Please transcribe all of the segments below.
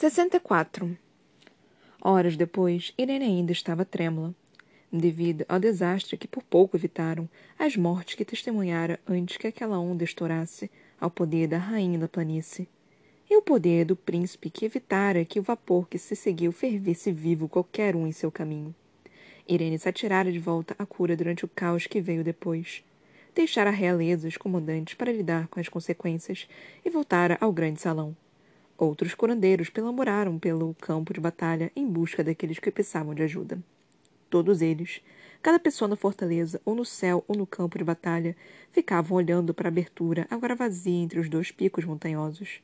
64. Horas depois, Irene ainda estava trêmula, devido ao desastre que por pouco evitaram as mortes que testemunhara antes que aquela onda estourasse ao poder da rainha da planície e o poder do príncipe que evitara que o vapor que se seguiu fervesse vivo qualquer um em seu caminho. Irene se atirara de volta à cura durante o caos que veio depois. Deixara a realeza os comandantes para lidar com as consequências e voltara ao grande salão. Outros curandeiros pelamboraram pelo campo de batalha em busca daqueles que precisavam de ajuda. Todos eles, cada pessoa na fortaleza, ou no céu ou no campo de batalha, ficavam olhando para a abertura, agora vazia entre os dois picos montanhosos,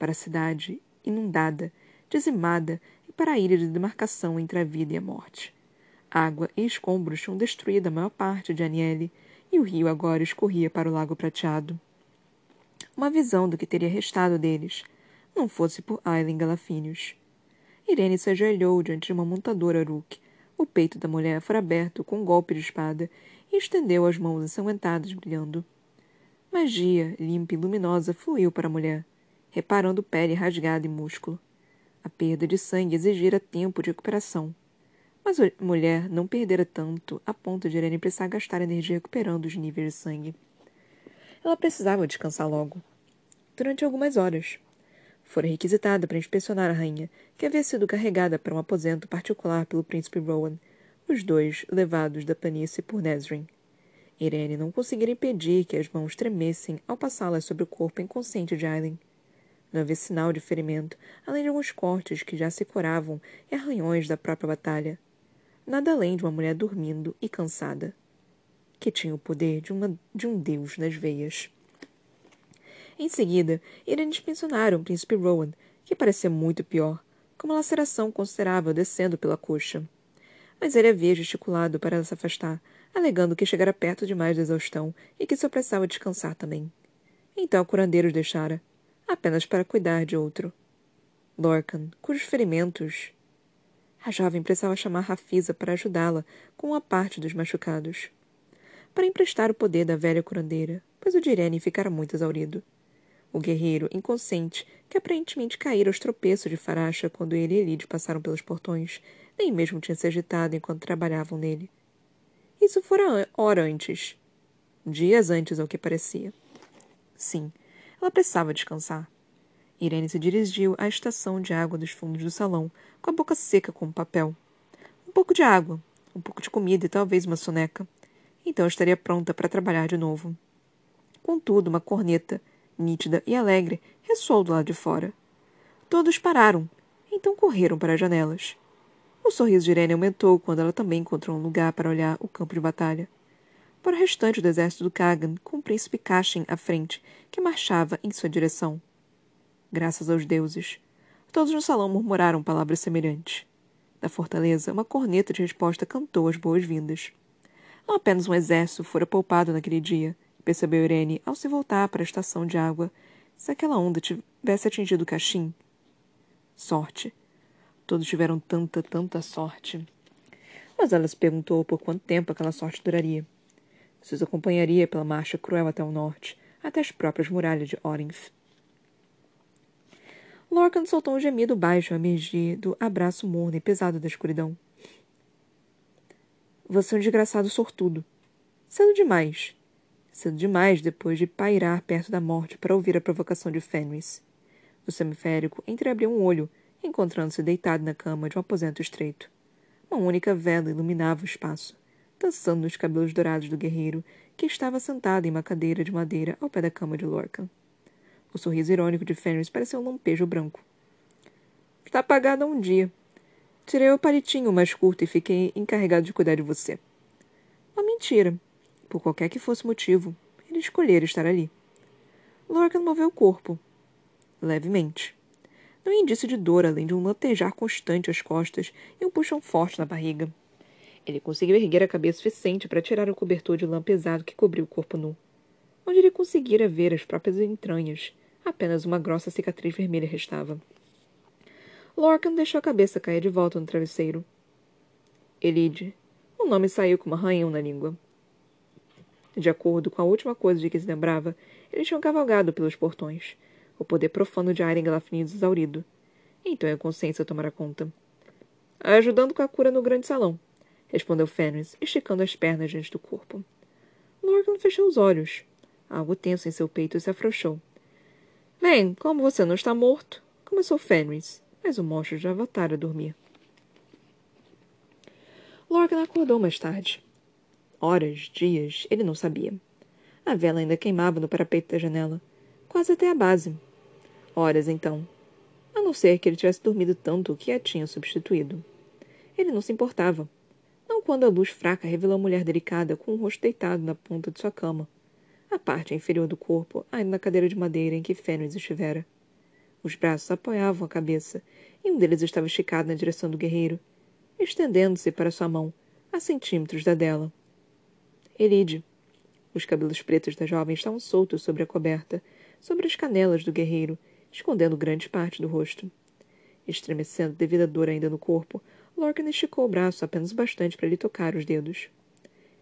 para a cidade inundada, dizimada, e para a ilha de demarcação entre a vida e a morte. Água e escombros tinham destruído a maior parte de Aniele, e o rio agora escorria para o lago prateado. Uma visão do que teria restado deles, não fosse por Aileen Galafinius. Irene se ajoelhou diante de uma montadora Uruk. O peito da mulher fora aberto com um golpe de espada e estendeu as mãos ensanguentadas, brilhando. Magia, limpa e luminosa, fluiu para a mulher, reparando pele rasgada e músculo. A perda de sangue exigira tempo de recuperação. Mas a mulher não perdera tanto a ponto de Irene precisar gastar energia recuperando os níveis de sangue. Ela precisava descansar logo. Durante algumas horas fora requisitada para inspecionar a rainha, que havia sido carregada para um aposento particular pelo príncipe Rowan, os dois levados da planície por Nesrin. Irene não conseguira impedir que as mãos tremessem ao passá-las sobre o corpo inconsciente de Aileen. Não havia sinal de ferimento, além de alguns cortes que já se curavam e arranhões da própria batalha. Nada além de uma mulher dormindo e cansada, que tinha o poder de, uma, de um deus nas veias. Em seguida, irem dispensar o príncipe Rowan, que parecia muito pior, com uma laceração considerável descendo pela coxa. Mas ele havia gesticulado para se afastar, alegando que chegara perto demais da exaustão e que se apressava a descansar também. Então o curandeiro os deixara, apenas para cuidar de outro. Lorcan, cujos ferimentos. A jovem precisava chamar Rafisa para ajudá-la com uma parte dos machucados. Para emprestar o poder da velha curandeira, pois o de Irene ficara muito exaurido. O guerreiro, inconsciente, que aparentemente caíra aos tropeços de Faracha quando ele e Elide passaram pelos portões, nem mesmo tinha se agitado enquanto trabalhavam nele. Isso fora hora antes. Dias antes, ao que parecia. Sim, ela precisava descansar. Irene se dirigiu à estação de água dos fundos do salão, com a boca seca como papel. Um pouco de água, um pouco de comida e talvez uma soneca. Então estaria pronta para trabalhar de novo. Contudo, uma corneta, nítida e alegre, ressoou do lado de fora. Todos pararam, então correram para as janelas. O sorriso de Irene aumentou quando ela também encontrou um lugar para olhar o campo de batalha. Para o restante do exército do Kagan, com o príncipe Kashin à frente, que marchava em sua direção. Graças aos deuses. Todos no salão murmuraram palavras semelhantes. Da fortaleza, uma corneta de resposta cantou as boas-vindas. Não apenas um exército fora poupado naquele dia, percebeu Irene ao se voltar para a estação de água. Se aquela onda tivesse atingido o cachim. Sorte. Todos tiveram tanta, tanta sorte. Mas ela se perguntou por quanto tempo aquela sorte duraria. Se os acompanharia pela marcha cruel até o norte, até as próprias muralhas de Orinth. Lorcan soltou um gemido baixo a emergir do abraço morno e pesado da escuridão. Você é um desgraçado sortudo. Cedo demais. Cedo demais depois de pairar perto da morte para ouvir a provocação de Fenris. O semiférico entreabriu um olho, encontrando-se deitado na cama de um aposento estreito. Uma única vela iluminava o espaço, dançando nos cabelos dourados do guerreiro, que estava sentado em uma cadeira de madeira ao pé da cama de Lorcan. O sorriso irônico de Fenris pareceu um lampejo branco. Está apagado há um dia. Tirei o palitinho mais curto e fiquei encarregado de cuidar de você. Uma mentira, por qualquer que fosse o motivo, ele escolhera estar ali. Lorcan moveu o corpo. Levemente. Não indício de dor, além de um latejar constante às costas e um puxão forte na barriga. Ele conseguiu erguer a cabeça suficiente para tirar o cobertor de lã pesado que cobriu o corpo nu. Onde ele conseguira ver as próprias entranhas, apenas uma grossa cicatriz vermelha restava. Lorcan deixou a cabeça cair de volta no travesseiro. Elide. O nome saiu com uma arranhão na língua. De acordo com a última coisa de que se lembrava, eles tinham cavalgado pelos portões, o poder profano de Airen Galafnidos exaurido. Então a consciência tomará conta. Ajudando com a cura no grande salão, respondeu Fenris, esticando as pernas diante do corpo. Lorcan fechou os olhos. Algo tenso em seu peito se afrouxou. Bem, como você não está morto, começou Fenris, mas o monstro já voltara a dormir. Lorcan acordou mais tarde. Horas, dias, ele não sabia. A vela ainda queimava no parapeito da janela, quase até a base. Horas, então. A não ser que ele tivesse dormido tanto que a tinha substituído. Ele não se importava. Não quando a luz fraca revelou a mulher delicada com o rosto deitado na ponta de sua cama. A parte inferior do corpo, ainda na cadeira de madeira em que Fenris estivera. Os braços apoiavam a cabeça, e um deles estava esticado na direção do guerreiro, estendendo-se para sua mão, a centímetros da dela. Elide. Os cabelos pretos da jovem estavam soltos sobre a coberta, sobre as canelas do guerreiro, escondendo grande parte do rosto. Estremecendo devido à dor ainda no corpo, Lorcan esticou o braço apenas bastante para lhe tocar os dedos.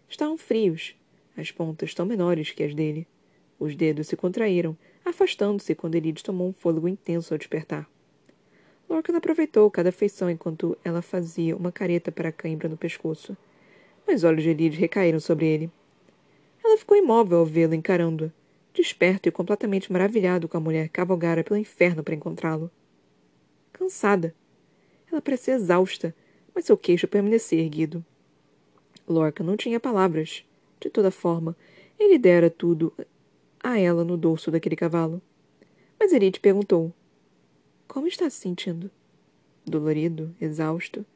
Estavam frios, as pontas tão menores que as dele. Os dedos se contraíram, afastando-se quando Elide tomou um fôlego intenso ao despertar. Lorcan aproveitou cada feição enquanto ela fazia uma careta para a cãibra no pescoço. Os olhos de Elide recaíram sobre ele. Ela ficou imóvel ao vê-lo encarando-a, desperto e completamente maravilhado com a mulher que cavalgara pelo inferno para encontrá-lo. Cansada. Ela parecia exausta, mas seu queixo permanecia erguido. Lorca não tinha palavras. De toda forma, ele dera tudo a ela no dorso daquele cavalo. Mas Elide perguntou: Como está se sentindo? Dolorido, exausto.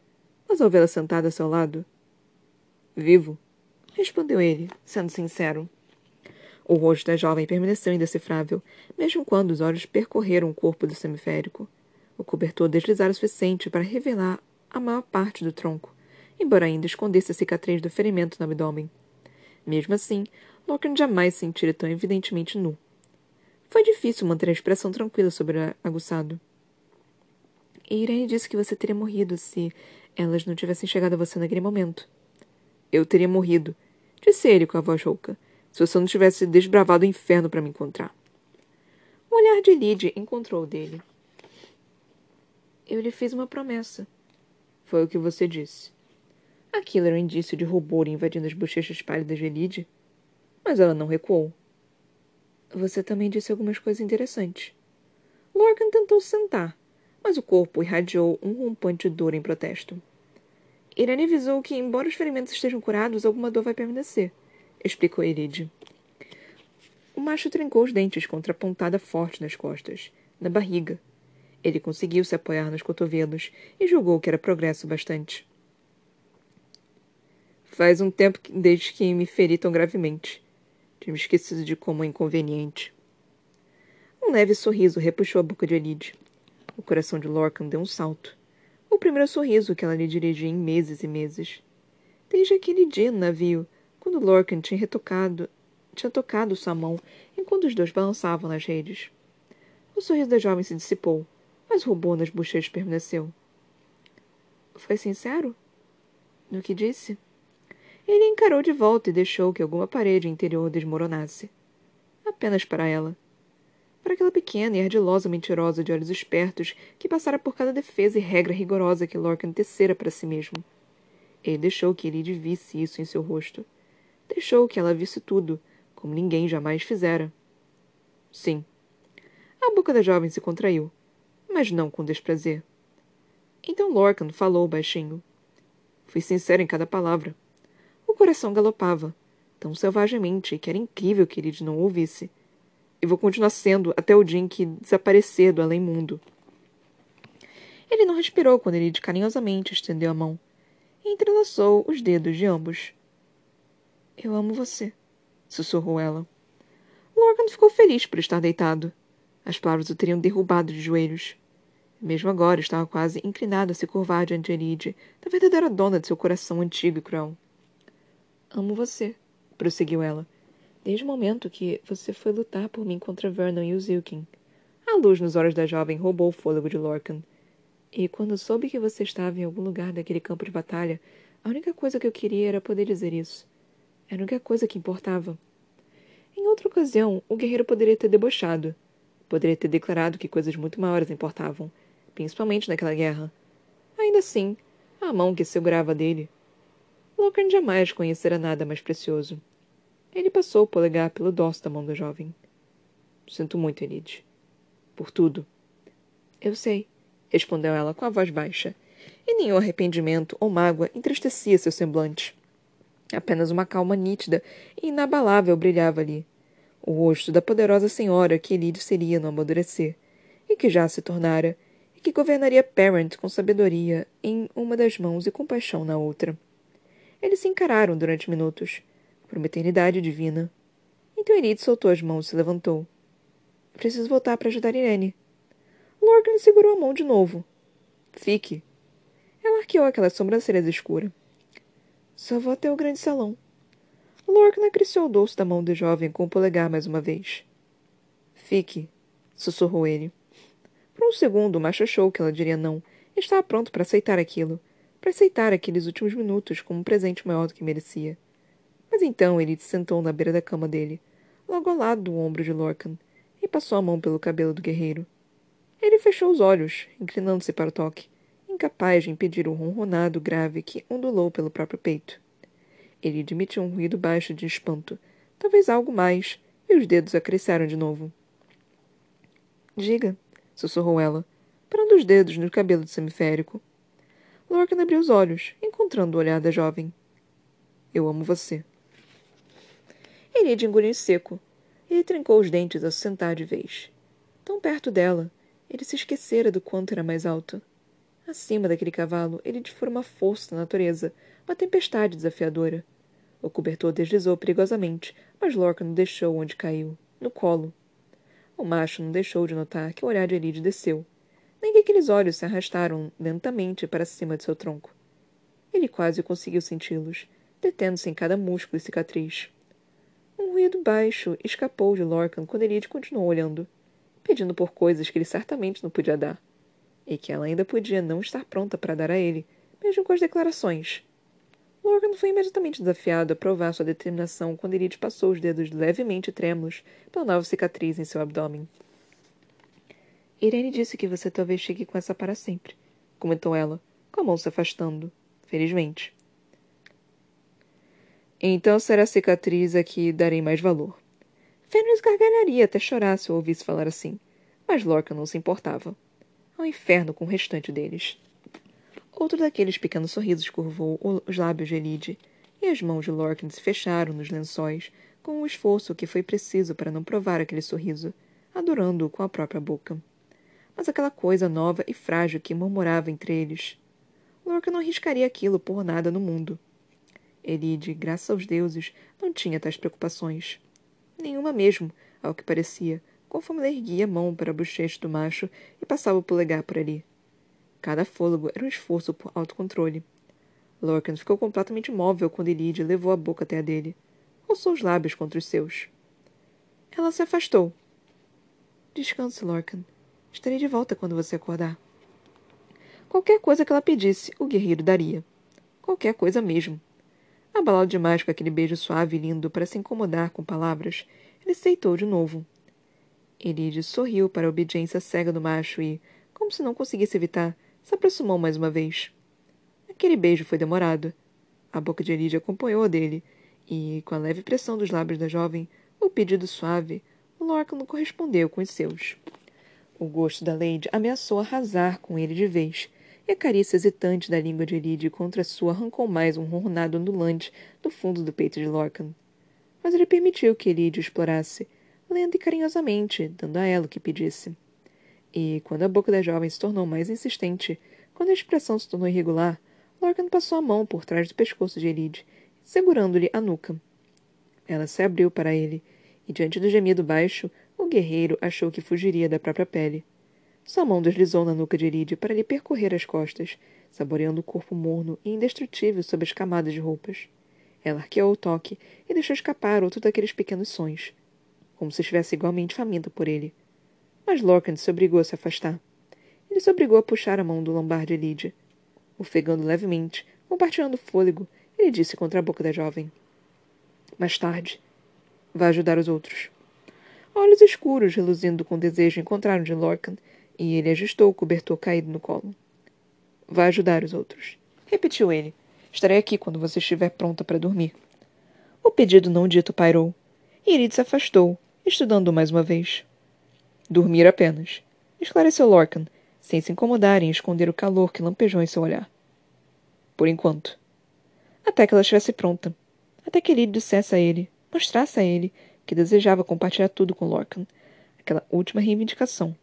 Mas ao vê-la sentada a seu lado, Vivo, respondeu ele, sendo sincero. O rosto da jovem permaneceu indecifrável, mesmo quando os olhos percorreram o corpo do semiférico. O cobertor deslizara o suficiente para revelar a maior parte do tronco, embora ainda escondesse a cicatriz do ferimento no abdômen. Mesmo assim, Locke jamais se sentira tão evidentemente nu. Foi difícil manter a expressão tranquila sobre o aguçado. Irene disse que você teria morrido se elas não tivessem chegado a você naquele momento. Eu teria morrido, disse ele com a voz rouca, se você não tivesse desbravado o inferno para me encontrar. O olhar de Lydie encontrou o dele. Eu lhe fiz uma promessa. Foi o que você disse. Aquilo era um indício de rubor invadindo as bochechas pálidas de Lydie. Mas ela não recuou. Você também disse algumas coisas interessantes. Lorcan tentou sentar, mas o corpo irradiou um rompante dor em protesto. Irene avisou que, embora os ferimentos estejam curados, alguma dor vai permanecer, explicou Eride. O macho trincou os dentes contra a pontada forte nas costas, na barriga. Ele conseguiu se apoiar nos cotovelos e julgou que era progresso bastante. Faz um tempo desde que me feri tão gravemente. Tinha esquecido de como é inconveniente. Um leve sorriso repuxou a boca de Elide. O coração de Lorcan deu um salto o primeiro sorriso que ela lhe dirigia em meses e meses. Desde aquele dia no navio, quando Lorcan tinha retocado, tinha tocado sua mão enquanto os dois balançavam nas redes. O sorriso da jovem se dissipou, mas o rubor nas bochechas permaneceu. Foi sincero? No que disse? Ele encarou de volta e deixou que alguma parede interior desmoronasse. Apenas para ela para aquela pequena e ardilosa mentirosa de olhos espertos que passara por cada defesa e regra rigorosa que Lorcan tecera para si mesmo. Ele deixou que Elide visse isso em seu rosto. Deixou que ela visse tudo, como ninguém jamais fizera. Sim. A boca da jovem se contraiu, mas não com desprazer. Então Lorcan falou baixinho. Fui sincero em cada palavra. O coração galopava, tão selvagemente que era incrível que Elide não ouvisse e vou continuar sendo até o dia em que desaparecer do além-mundo. Ele não respirou quando ele carinhosamente estendeu a mão e entrelaçou os dedos de ambos. Eu amo você, sussurrou ela. Lorcan ficou feliz por estar deitado. As palavras o teriam derrubado de joelhos. Mesmo agora estava quase inclinado a se curvar diante de Elide, da verdadeira dona de seu coração antigo e cruel. Amo você, prosseguiu ela, desde o momento que você foi lutar por mim contra Vernon e o Zilkin. A luz nos olhos da jovem roubou o fôlego de Lorcan. E quando soube que você estava em algum lugar daquele campo de batalha, a única coisa que eu queria era poder dizer isso. Era a única coisa que importava. Em outra ocasião, o guerreiro poderia ter debochado. Poderia ter declarado que coisas muito maiores importavam. principalmente naquela guerra. Ainda assim, a mão que segurava dele. Lockhart jamais conhecera nada mais precioso. Ele passou o polegar pelo dorso da mão do jovem. Sinto muito, Elide. Por tudo. Eu sei, respondeu ela com a voz baixa, e nenhum arrependimento ou mágoa entristecia seu semblante. Apenas uma calma nítida e inabalável brilhava ali. O rosto da poderosa senhora que Elide seria no amadurecer, e que já se tornara, e que governaria Parent com sabedoria em uma das mãos e compaixão na outra. Eles se encararam durante minutos, por uma eternidade divina. Então Elide soltou as mãos e se levantou. Preciso voltar para ajudar Irene. Lorcan segurou a mão de novo. Fique. Ela arqueou aquelas sobrancelhas escuras. Só vou até o grande salão. Lorcan acariciou o dorso da mão do jovem com o polegar mais uma vez. Fique, sussurrou ele. Por um segundo, o macho achou que ela diria não estava pronto para aceitar aquilo, para aceitar aqueles últimos minutos como um presente maior do que merecia. Mas então ele se sentou na beira da cama dele, logo ao lado do ombro de Lorcan, e passou a mão pelo cabelo do guerreiro. Ele fechou os olhos, inclinando-se para o toque, incapaz de impedir o ronronado grave que ondulou pelo próprio peito. Ele admitiu um ruído baixo de espanto, talvez algo mais, e os dedos acresceram de novo. Diga, sussurrou ela, parando os dedos no cabelo do semiférico. Lorcan abriu os olhos, encontrando o olhar da jovem. Eu amo você. Elide engoliu em seco. Ele trincou os dentes ao sentar de vez. Tão perto dela, ele se esquecera do quanto era mais alto. Acima daquele cavalo, ele difora uma força da natureza, uma tempestade desafiadora. O cobertor deslizou perigosamente, mas Lorca não deixou onde caiu, no colo. O macho não deixou de notar que o olhar de Elide desceu, nem que aqueles olhos se arrastaram lentamente para cima de seu tronco. Ele quase conseguiu senti-los, detendo-se em cada músculo e cicatriz. Ruído baixo escapou de Lorcan quando Elide continuou olhando, pedindo por coisas que ele certamente não podia dar, e que ela ainda podia não estar pronta para dar a ele, mesmo com as declarações. Lorcan foi imediatamente desafiado a provar sua determinação quando Elide passou os dedos levemente trêmulos pela nova cicatriz em seu abdômen. Irene disse que você talvez chegue com essa para sempre, comentou ela, com a mão se afastando, felizmente. Então será a cicatriz a que darei mais valor. Fenris gargalharia até chorar se o ouvisse falar assim, mas Lorcan não se importava. Ao inferno com o restante deles. Outro daqueles pequenos sorrisos curvou os lábios de Elide, e as mãos de Lorcan se fecharam nos lençóis, com o esforço que foi preciso para não provar aquele sorriso, adorando-o com a própria boca. Mas aquela coisa nova e frágil que murmurava entre eles. Lorcan não arriscaria aquilo por nada no mundo. Elide, graças aos deuses, não tinha tais preocupações. Nenhuma mesmo, ao que parecia, conforme ela erguia a mão para a bochecha do macho e passava o polegar por ali. Cada fôlego era um esforço por autocontrole. Lorcan ficou completamente imóvel quando Elide levou a boca até a dele. Roçou os lábios contra os seus. Ela se afastou. Descanse, Lorcan. Estarei de volta quando você acordar. Qualquer coisa que ela pedisse, o guerreiro daria. Qualquer coisa mesmo. Abalado demais com aquele beijo suave e lindo para se incomodar com palavras, ele aceitou de novo. Elide sorriu para a obediência cega do macho e, como se não conseguisse evitar, se aproximou mais uma vez. Aquele beijo foi demorado. A boca de Elide acompanhou a dele, e, com a leve pressão dos lábios da jovem, o pedido suave, Lorcan não correspondeu com os seus. O gosto da Lady ameaçou arrasar com ele de vez, e a carícia hesitante da língua de Elide contra a sua arrancou mais um ronronado ondulante do fundo do peito de Lorcan. Mas ele permitiu que Elide o explorasse, lenta e carinhosamente, dando a ela o que pedisse. E, quando a boca da jovem se tornou mais insistente, quando a expressão se tornou irregular, Lorcan passou a mão por trás do pescoço de Elide, segurando-lhe a nuca. Ela se abriu para ele, e diante do gemido baixo, o guerreiro achou que fugiria da própria pele. Sua mão deslizou na nuca de Elide para lhe percorrer as costas, saboreando o corpo morno e indestrutível sob as camadas de roupas. Ela arqueou o toque e deixou escapar outro daqueles pequenos sons, como se estivesse igualmente faminta por ele. Mas Lorcan se obrigou a se afastar. Ele se obrigou a puxar a mão do lombar de Lydia. Ofegando levemente, compartilhando fôlego, ele disse contra a boca da jovem. Mais tarde. Vá ajudar os outros. Olhos escuros, reluzindo com desejo, encontraram de Lorcan, e ele ajustou o cobertor caído no colo. Vá ajudar os outros. Repetiu ele. Estarei aqui quando você estiver pronta para dormir. O pedido não dito pairou. Irid se afastou, estudando mais uma vez. Dormir apenas, esclareceu Lorcan, sem se incomodar em esconder o calor que lampejou em seu olhar. Por enquanto. Até que ela estivesse pronta. Até que Irid dissesse a ele, mostrasse a ele, que desejava compartilhar tudo com Lorcan, aquela última reivindicação.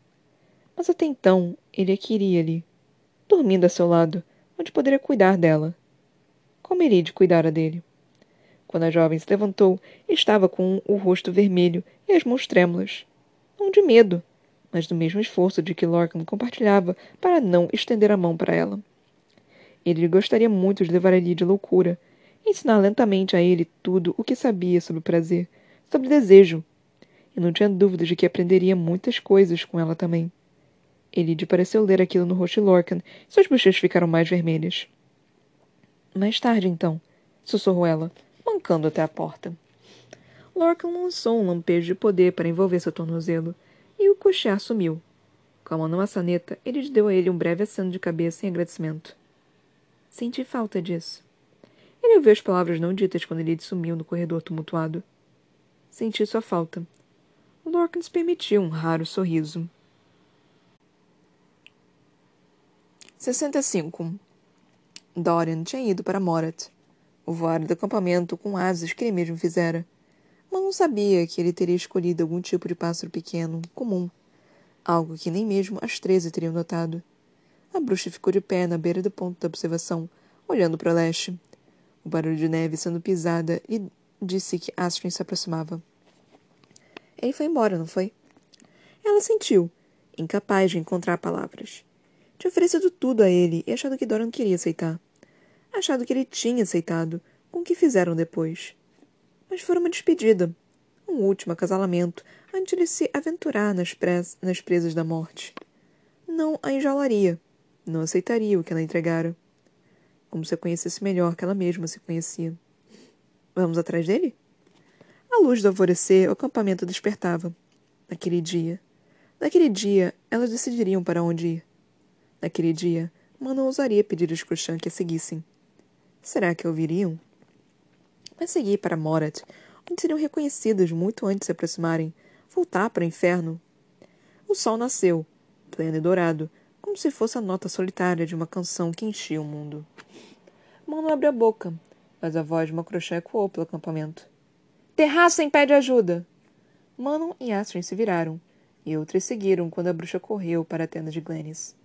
Mas até então ele a queria ali, dormindo a seu lado, onde poderia cuidar dela. Como Irid cuidara dele? Quando a jovem se levantou, estava com o rosto vermelho e as mãos trêmulas. Não de medo, mas do mesmo esforço de que Lorcan compartilhava para não estender a mão para ela. Ele gostaria muito de levar ali de loucura, ensinar lentamente a ele tudo o que sabia sobre prazer, sobre desejo. E não tinha dúvida de que aprenderia muitas coisas com ela também. Elide pareceu ler aquilo no rosto de Lorcan suas bochechas ficaram mais vermelhas. Mais tarde, então, sussurrou ela, mancando até a porta. Lorcan lançou um lampejo de poder para envolver seu tornozelo, e o cochear sumiu. Com a mão na maçaneta, ele deu a ele um breve aceno de cabeça em agradecimento. Senti falta disso. Ele ouviu as palavras não ditas quando ele sumiu no corredor tumultuado. Senti sua falta. Lorcan se permitiu um raro sorriso. 65. Dorian tinha ido para Morat, o voar do acampamento com asas que ele mesmo fizera. Mas não sabia que ele teria escolhido algum tipo de pássaro pequeno, comum, algo que nem mesmo as treze teriam notado. A bruxa ficou de pé na beira do ponto da observação, olhando para o leste. O barulho de neve sendo pisada e disse que Astrid se aproximava. Ele foi embora, não foi? Ela sentiu, incapaz de encontrar palavras. Tinha oferecido tudo a ele e achado que Dora não queria aceitar. Achado que ele tinha aceitado, com o que fizeram depois. Mas foi uma despedida, um último acasalamento antes de se aventurar nas, pres nas presas da morte. Não a enjaularia não aceitaria o que ela entregara. Como se a conhecesse melhor que ela mesma se conhecia. Vamos atrás dele? A luz do alvorecer, o acampamento despertava. Naquele dia. Naquele dia, elas decidiriam para onde ir. Naquele dia, Mano ousaria pedir aos Crochan que a seguissem. Será que ouviriam? Mas seguir para Morat, onde seriam reconhecidas muito antes de se aproximarem, voltar para o inferno. O sol nasceu, pleno e dourado, como se fosse a nota solitária de uma canção que enchia o mundo. Mano abriu a boca, mas a voz de uma crochê ecoou pelo acampamento. Terraça impede ajuda! Manon e Astrid se viraram, e outras seguiram quando a bruxa correu para a tenda de Glennis.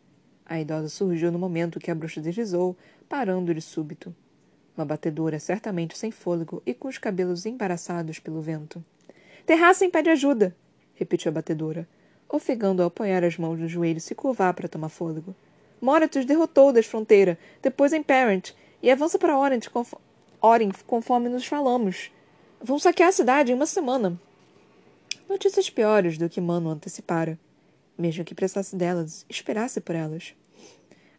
A idosa surgiu no momento que a bruxa deslizou, parando de súbito. Uma batedora certamente sem fôlego e com os cabelos embaraçados pelo vento. Terraça impede ajuda! repetiu a batedora, ofegando ao apoiar as mãos nos joelhos se curvar para tomar fôlego. Moratus derrotou das fronteira, depois em Parent, e avança para Orient, conforme nos falamos. Vão saquear a cidade em uma semana. Notícias piores do que Mano antecipara. Mesmo que precisasse delas, esperasse por elas.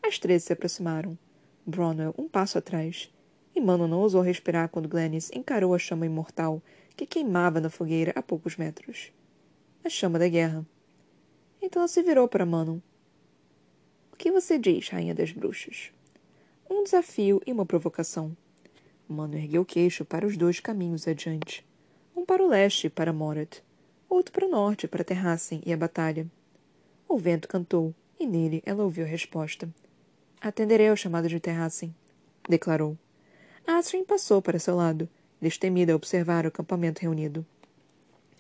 As três se aproximaram. Bronwell um passo atrás. E Mano não ousou respirar quando Glennis encarou a chama imortal que queimava na fogueira a poucos metros. A chama da guerra. Então ela se virou para Manon. O que você diz, rainha das bruxas? Um desafio e uma provocação. Manon ergueu o queixo para os dois caminhos adiante. Um para o leste, para Morat. Outro para o norte, para Terrassen e a batalha. O vento cantou, e nele ela ouviu a resposta. Atenderei ao chamado de Terrassen, declarou. Astrid passou para seu lado, destemida a observar o acampamento reunido.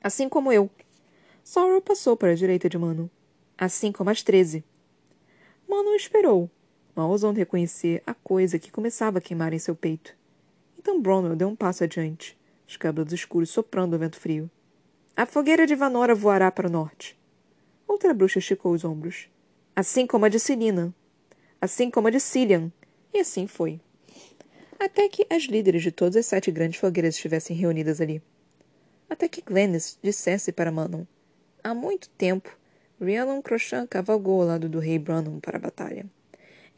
Assim como eu, Sorrow passou para a direita de Mano, assim como as treze. Mano esperou, mal ousando reconhecer a coisa que começava a queimar em seu peito. Então Bronwell deu um passo adiante, os cabelos escuros soprando o vento frio. A fogueira de Vanora voará para o norte. Outra bruxa esticou os ombros. Assim como a de Celina. Assim como a de Cillian. E assim foi. Até que as líderes de todas as sete grandes fogueiras estivessem reunidas ali. Até que Glennis dissesse para Manon Há muito tempo, Rhiannon Crochan cavalgou ao lado do rei Branham para a batalha.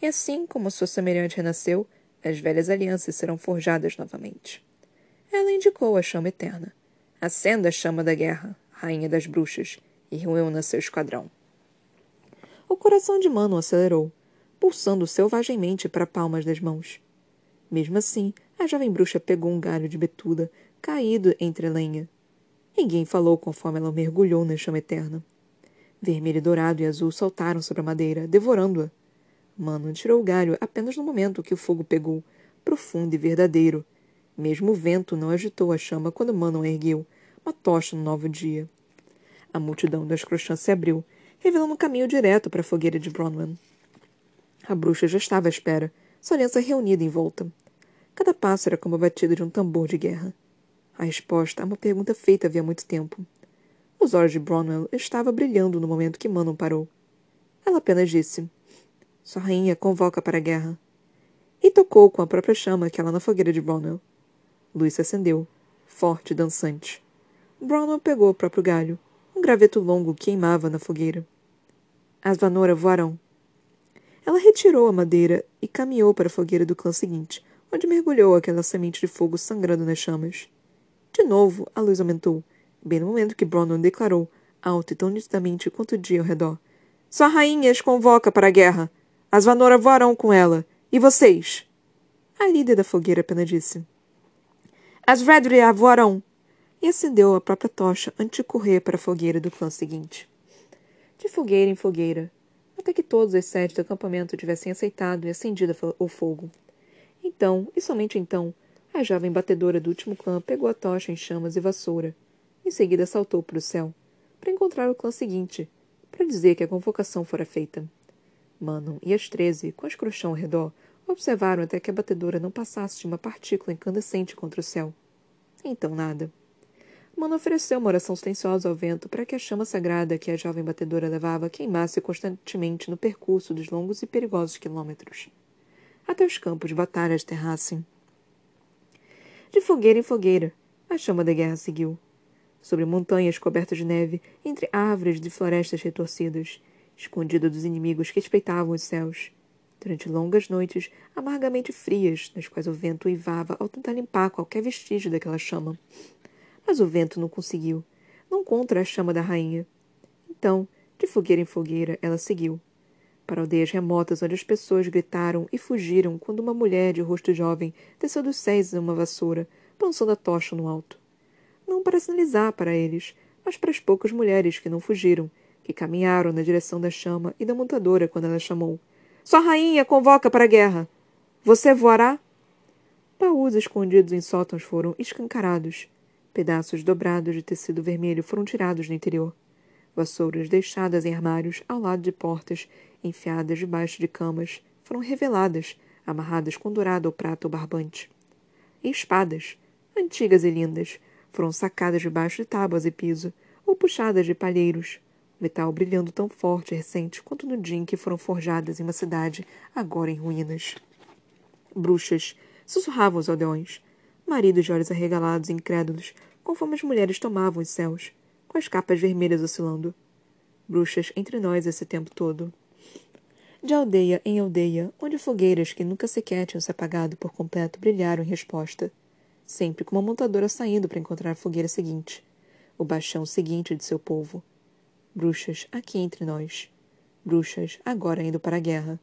E assim como sua semelhante renasceu, as velhas alianças serão forjadas novamente. Ela indicou a chama eterna. Acenda a chama da guerra, rainha das bruxas, e reúna seu esquadrão. o coração de Manon acelerou, pulsando selvagemmente para palmas das mãos. Mesmo assim, a jovem bruxa pegou um galho de betuda, caído entre a lenha. Ninguém falou conforme ela mergulhou na chama eterna. Vermelho, dourado e azul saltaram sobre a madeira, devorando-a. Manon tirou o galho apenas no momento que o fogo pegou, profundo e verdadeiro. Mesmo o vento não agitou a chama quando Manon ergueu, uma tocha no novo dia. A multidão das crochãs se abriu, revelando um caminho direto para a fogueira de Bronwyn. A bruxa já estava à espera, sua aliança reunida em volta. Cada passo era como a batida de um tambor de guerra. A resposta a uma pergunta feita havia muito tempo. Os olhos de Bronwyn estavam brilhando no momento que Manon parou. Ela apenas disse: Sua rainha convoca para a guerra. E tocou com a própria chama aquela na fogueira de Bronwyn. Luz se acendeu, forte e dançante. Bronwyn pegou o próprio galho. Um graveto longo queimava na fogueira. As Vanora voarão. Ela retirou a madeira e caminhou para a fogueira do clã seguinte, onde mergulhou aquela semente de fogo sangrando nas chamas. De novo, a luz aumentou, bem no momento que Bronwyn declarou, alto e tão nitidamente quanto o dia ao redor. Sua rainha as convoca para a guerra. As Vanora voarão com ela. E vocês? A líder da fogueira apenas disse. As Redria voarão e acendeu a própria tocha antes de correr para a fogueira do clã seguinte. De fogueira em fogueira, até que todos os sete do acampamento tivessem aceitado e acendido o fogo. Então, e somente então, a jovem batedora do último clã pegou a tocha em chamas e vassoura. Em seguida saltou para o céu, para encontrar o clã seguinte, para dizer que a convocação fora feita. Manon e as treze, com as crochão ao redor, observaram até que a batedora não passasse de uma partícula incandescente contra o céu. Então nada. Mano ofereceu uma oração silenciosa ao vento para que a chama sagrada que a jovem batedora levava queimasse constantemente no percurso dos longos e perigosos quilômetros. Até os campos de batalha aterrassem. De fogueira em fogueira, a chama da guerra seguiu. Sobre montanhas cobertas de neve, entre árvores de florestas retorcidas, escondida dos inimigos que espreitavam os céus. Durante longas noites, amargamente frias, nas quais o vento uivava ao tentar limpar qualquer vestígio daquela chama mas o vento não conseguiu. Não contra a chama da rainha. Então, de fogueira em fogueira, ela seguiu. Para aldeias remotas onde as pessoas gritaram e fugiram quando uma mulher de rosto jovem desceu dos céus uma vassoura, lançando a tocha no alto. Não para sinalizar para eles, mas para as poucas mulheres que não fugiram, que caminharam na direção da chama e da montadora quando ela chamou. Sua rainha convoca para a guerra! Você voará? Baús escondidos em sótãos foram escancarados. Pedaços dobrados de tecido vermelho foram tirados do interior. Vassouras deixadas em armários ao lado de portas, enfiadas debaixo de camas, foram reveladas, amarradas com dourado ou prata ou barbante. E espadas, antigas e lindas, foram sacadas debaixo de tábuas e piso, ou puxadas de palheiros, metal brilhando tão forte e recente quanto no dia em que foram forjadas em uma cidade agora em ruínas. Bruxas sussurravam os aldeões, maridos de olhos arregalados e incrédulos, conforme as mulheres tomavam os céus, com as capas vermelhas oscilando. Bruxas entre nós esse tempo todo. De aldeia em aldeia, onde fogueiras que nunca sequer tinham se apagado por completo brilharam em resposta, sempre com uma montadora saindo para encontrar a fogueira seguinte, o baixão seguinte de seu povo. Bruxas aqui entre nós. Bruxas agora indo para a guerra.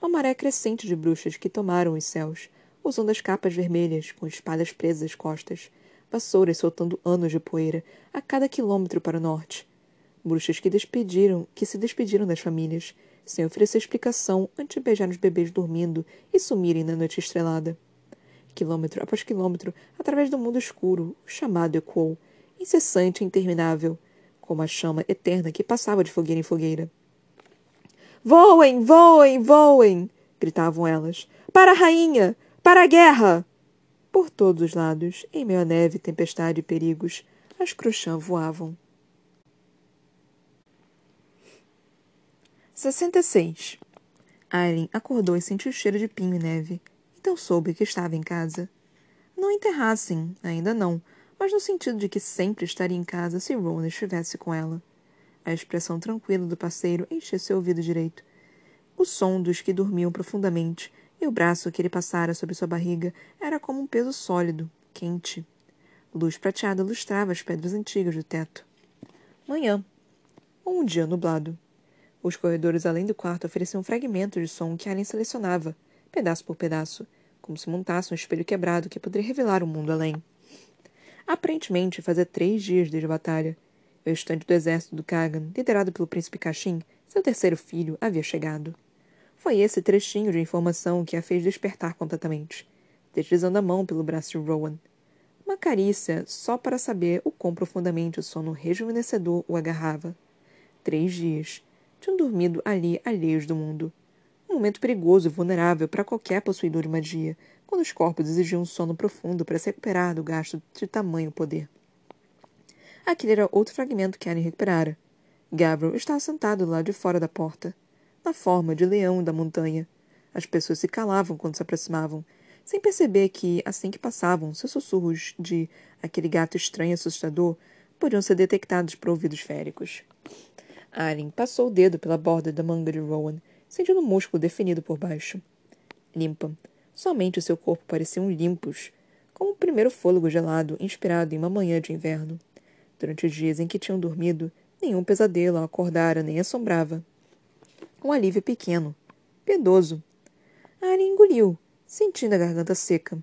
Uma maré crescente de bruxas que tomaram os céus, usando as capas vermelhas, com espadas presas às costas, vassouras soltando anos de poeira a cada quilômetro para o norte. Bruxas que despediram, que se despediram das famílias, sem oferecer explicação antes de beijar os bebês dormindo e sumirem na noite estrelada. Quilômetro após quilômetro, através do mundo escuro, chamado ecoou, incessante e interminável, como a chama eterna que passava de fogueira em fogueira. Voem, voem, voem! gritavam elas. Para a rainha! Para a guerra! Por todos os lados, em meio à neve, tempestade e perigos, as cruxãs voavam. 66. Aileen acordou e sentiu o cheiro de pinho e neve. Então soube que estava em casa. Não enterrassem, ainda não, mas no sentido de que sempre estaria em casa se Ron estivesse com ela. A expressão tranquila do parceiro encheu seu ouvido direito. O som dos que dormiam profundamente e o braço que ele passara sobre sua barriga era como um peso sólido, quente. Luz prateada lustrava as pedras antigas do teto. Manhã. Ou um dia nublado. Os corredores além do quarto ofereciam fragmentos de som que Alien selecionava, pedaço por pedaço, como se montasse um espelho quebrado que poderia revelar o mundo além. Aparentemente, fazia três dias desde a batalha. O restante do exército do Kagan, liderado pelo príncipe Kashin, seu terceiro filho, havia chegado. Foi esse trechinho de informação que a fez despertar completamente, deslizando a mão pelo braço de Rowan. Uma carícia só para saber o quão profundamente o sono rejuvenescedor o agarrava. Três dias. Tinham dormido ali alheios do mundo. Um momento perigoso e vulnerável para qualquer possuidor de magia, quando os corpos exigiam um sono profundo para se recuperar do gasto de tamanho poder. Aquele era outro fragmento que Annie recuperara. Gabriel estava sentado do lado de fora da porta, na forma de leão da montanha. As pessoas se calavam quando se aproximavam, sem perceber que, assim que passavam, seus sussurros de aquele gato estranho e assustador podiam ser detectados por ouvidos féricos. Aren passou o dedo pela borda da manga de Rowan, sentindo um músculo definido por baixo. Limpa. Somente o seu corpo pareciam limpos, como o primeiro fôlego gelado inspirado em uma manhã de inverno. Durante os dias em que tinham dormido, nenhum pesadelo a acordara nem assombrava. Um alívio pequeno, piedoso. Aren engoliu, sentindo a garganta seca.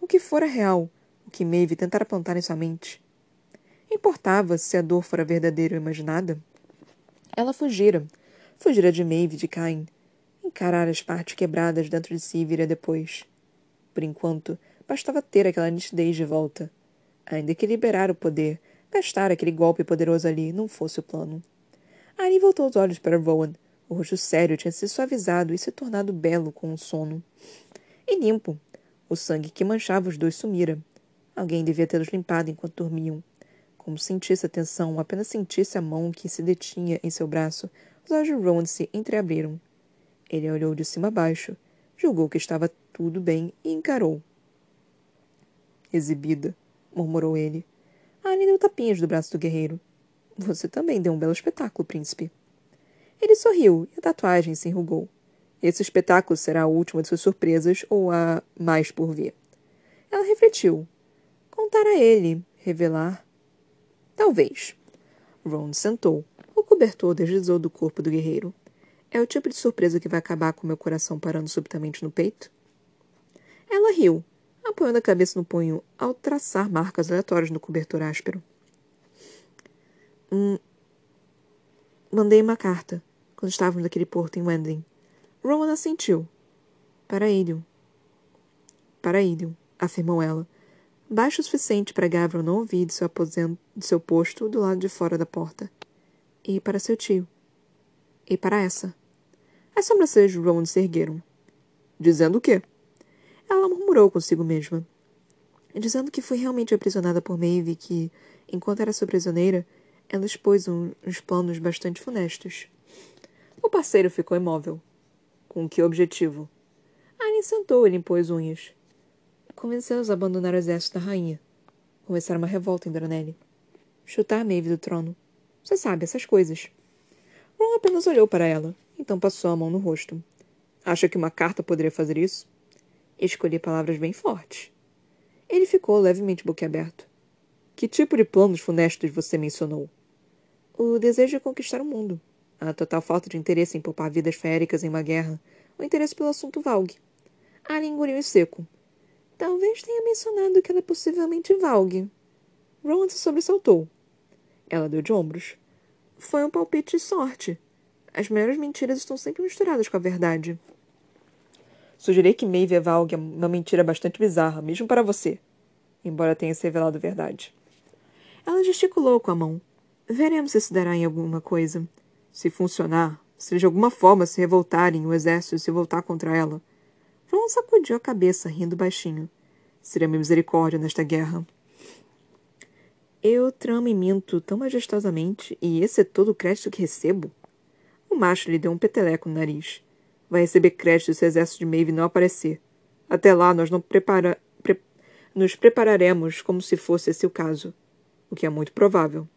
O que fora real, o que Maeve tentara plantar em sua mente. Importava se a dor fora verdadeira ou imaginada? Ela fugira. Fugira de Maeve e de Cain. Encarar as partes quebradas dentro de si viria depois. Por enquanto, bastava ter aquela nitidez de volta. Ainda que liberar o poder, gastar aquele golpe poderoso ali, não fosse o plano. Annie voltou os olhos para Rowan. O rosto sério tinha se suavizado e se tornado belo com o sono e limpo. O sangue que manchava os dois sumira. Alguém devia tê-los limpado enquanto dormiam. Como sentisse a tensão, apenas sentisse a mão que se detinha em seu braço, os olhos de Rowan se entreabriram. Ele olhou de cima a baixo, julgou que estava tudo bem e encarou. Exibida, murmurou ele. Anne deu tapinhas do braço do guerreiro. Você também deu um belo espetáculo, príncipe. Ele sorriu e a tatuagem se enrugou. Esse espetáculo será a última de suas surpresas ou a mais por vir. Ela refletiu. Contar a ele, revelar. Talvez. Ron sentou. O cobertor deslizou do corpo do guerreiro. É o tipo de surpresa que vai acabar com meu coração parando subitamente no peito? Ela riu, apoiando a cabeça no punho ao traçar marcas aleatórias no cobertor áspero. Hum. Mandei uma carta quando estávamos naquele porto em Wendling. Rowan assentiu. Para Ilion. Para Ilion, afirmou ela. Baixo o suficiente para Gavron não ouvir de seu aposento, de seu posto do lado de fora da porta. E para seu tio. E para essa. As sobrancelhas de Rowan se ergueram. Dizendo o quê? Ela murmurou consigo mesma. Dizendo que foi realmente aprisionada por Maeve e que, enquanto era sua prisioneira, ela expôs uns planos bastante funestos. O parceiro ficou imóvel. Com que objetivo? Arya sentou e limpou as unhas. Convencê-los a abandonar o exército da rainha. Começar uma revolta em Dronelli. Chutar Maeve do trono. Você sabe, essas coisas. Ron apenas olhou para ela, então passou a mão no rosto. Acha que uma carta poderia fazer isso? Escolhi palavras bem fortes. Ele ficou levemente boquiaberto. Que tipo de planos funestos você mencionou? O desejo de conquistar o mundo a total falta de interesse em poupar vidas féricas em uma guerra, o interesse pelo assunto Valg. Ali engoliu em seco. Talvez tenha mencionado que ela é possivelmente Valg. Ron se sobressaltou. Ela deu de ombros. Foi um palpite de sorte. As melhores mentiras estão sempre misturadas com a verdade. Sugeri que Maeve é Valg é uma mentira bastante bizarra, mesmo para você, embora tenha se revelado verdade. Ela gesticulou com a mão. Veremos se se dará em alguma coisa. Se funcionar, se de alguma forma se revoltarem o exército se voltar contra ela. Ron sacudiu a cabeça, rindo baixinho. Seria minha misericórdia nesta guerra. Eu tramo e minto tão majestosamente, e esse é todo o crédito que recebo? O macho lhe deu um peteleco no nariz. Vai receber crédito se o exército de Maeve não aparecer. Até lá, nós não prepara... Pre... nos prepararemos como se fosse esse o caso. O que é muito provável.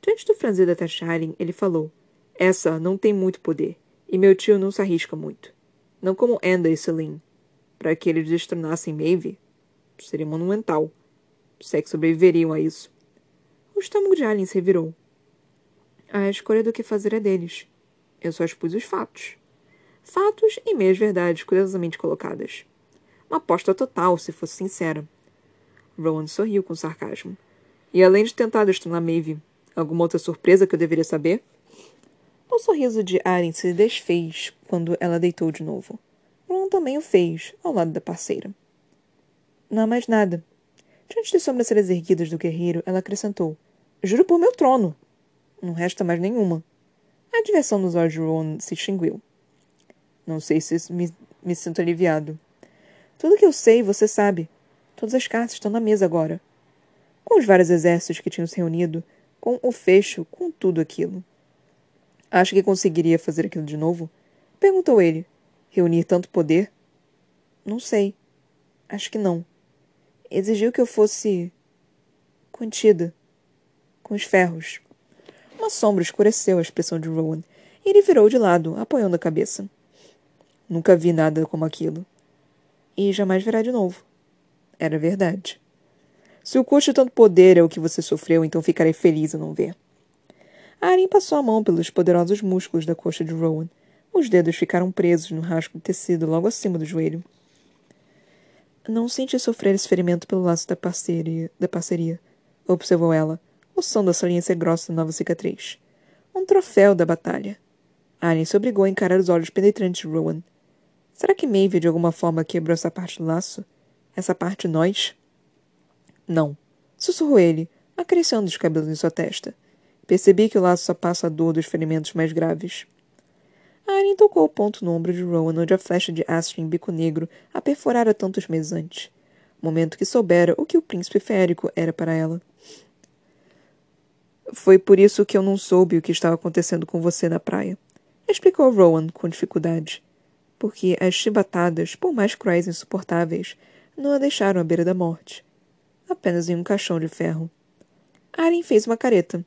Diante do franzido Tasharin, ele falou. Essa não tem muito poder, e meu tio não se arrisca muito. Não como Enda e Celine. Para que eles destronassem Maeve, seria monumental. Se é que sobreviveriam a isso. O estômago de Alien se revirou. A escolha do que fazer é deles. Eu só expus os fatos. Fatos e meias verdades curiosamente colocadas. Uma aposta total, se fosse sincera. Rowan sorriu com sarcasmo. E além de tentar destonar Maeve, alguma outra surpresa que eu deveria saber? O sorriso de Aren se desfez quando ela deitou de novo. Ron também o fez, ao lado da parceira. Não há mais nada. Diante das sobrancelhas erguidas do guerreiro, ela acrescentou: Juro por meu trono. Não resta mais nenhuma. A diversão nos olhos de Ron se extinguiu. Não sei se me, me sinto aliviado. Tudo que eu sei, você sabe. Todas as cartas estão na mesa agora. Com os vários exércitos que tinham se reunido, com o fecho, com tudo aquilo. Acha que conseguiria fazer aquilo de novo? Perguntou ele. Reunir tanto poder? Não sei. Acho que não. Exigiu que eu fosse. contida. Com os ferros. Uma sombra escureceu a expressão de Rowan e ele virou de lado, apoiando a cabeça. Nunca vi nada como aquilo. E jamais verá de novo. Era verdade. Se o custo de tanto poder é o que você sofreu, então ficarei feliz em não ver. Aren passou a mão pelos poderosos músculos da coxa de Rowan. Os dedos ficaram presos no rasgo de tecido logo acima do joelho. Não senti sofrer esse ferimento pelo laço da parceria, da parceria observou ela, o som da saliência grossa da nova cicatriz. Um troféu da batalha. Aren se obrigou a encarar os olhos penetrantes de Rowan. Será que Maeve de alguma forma quebrou essa parte do laço? Essa parte nós? Não. Sussurrou ele, acariciando os cabelos em sua testa. Percebi que o laço só passa a dor dos ferimentos mais graves. Aren tocou o ponto no ombro de Rowan onde a flecha de Astrid em bico negro a perforara tantos meses antes. Momento que soubera o que o príncipe férico era para ela. Foi por isso que eu não soube o que estava acontecendo com você na praia. Explicou Rowan com dificuldade. Porque as chibatadas, por mais cruéis e insuportáveis, não a deixaram à beira da morte. Apenas em um caixão de ferro. Aren fez uma careta.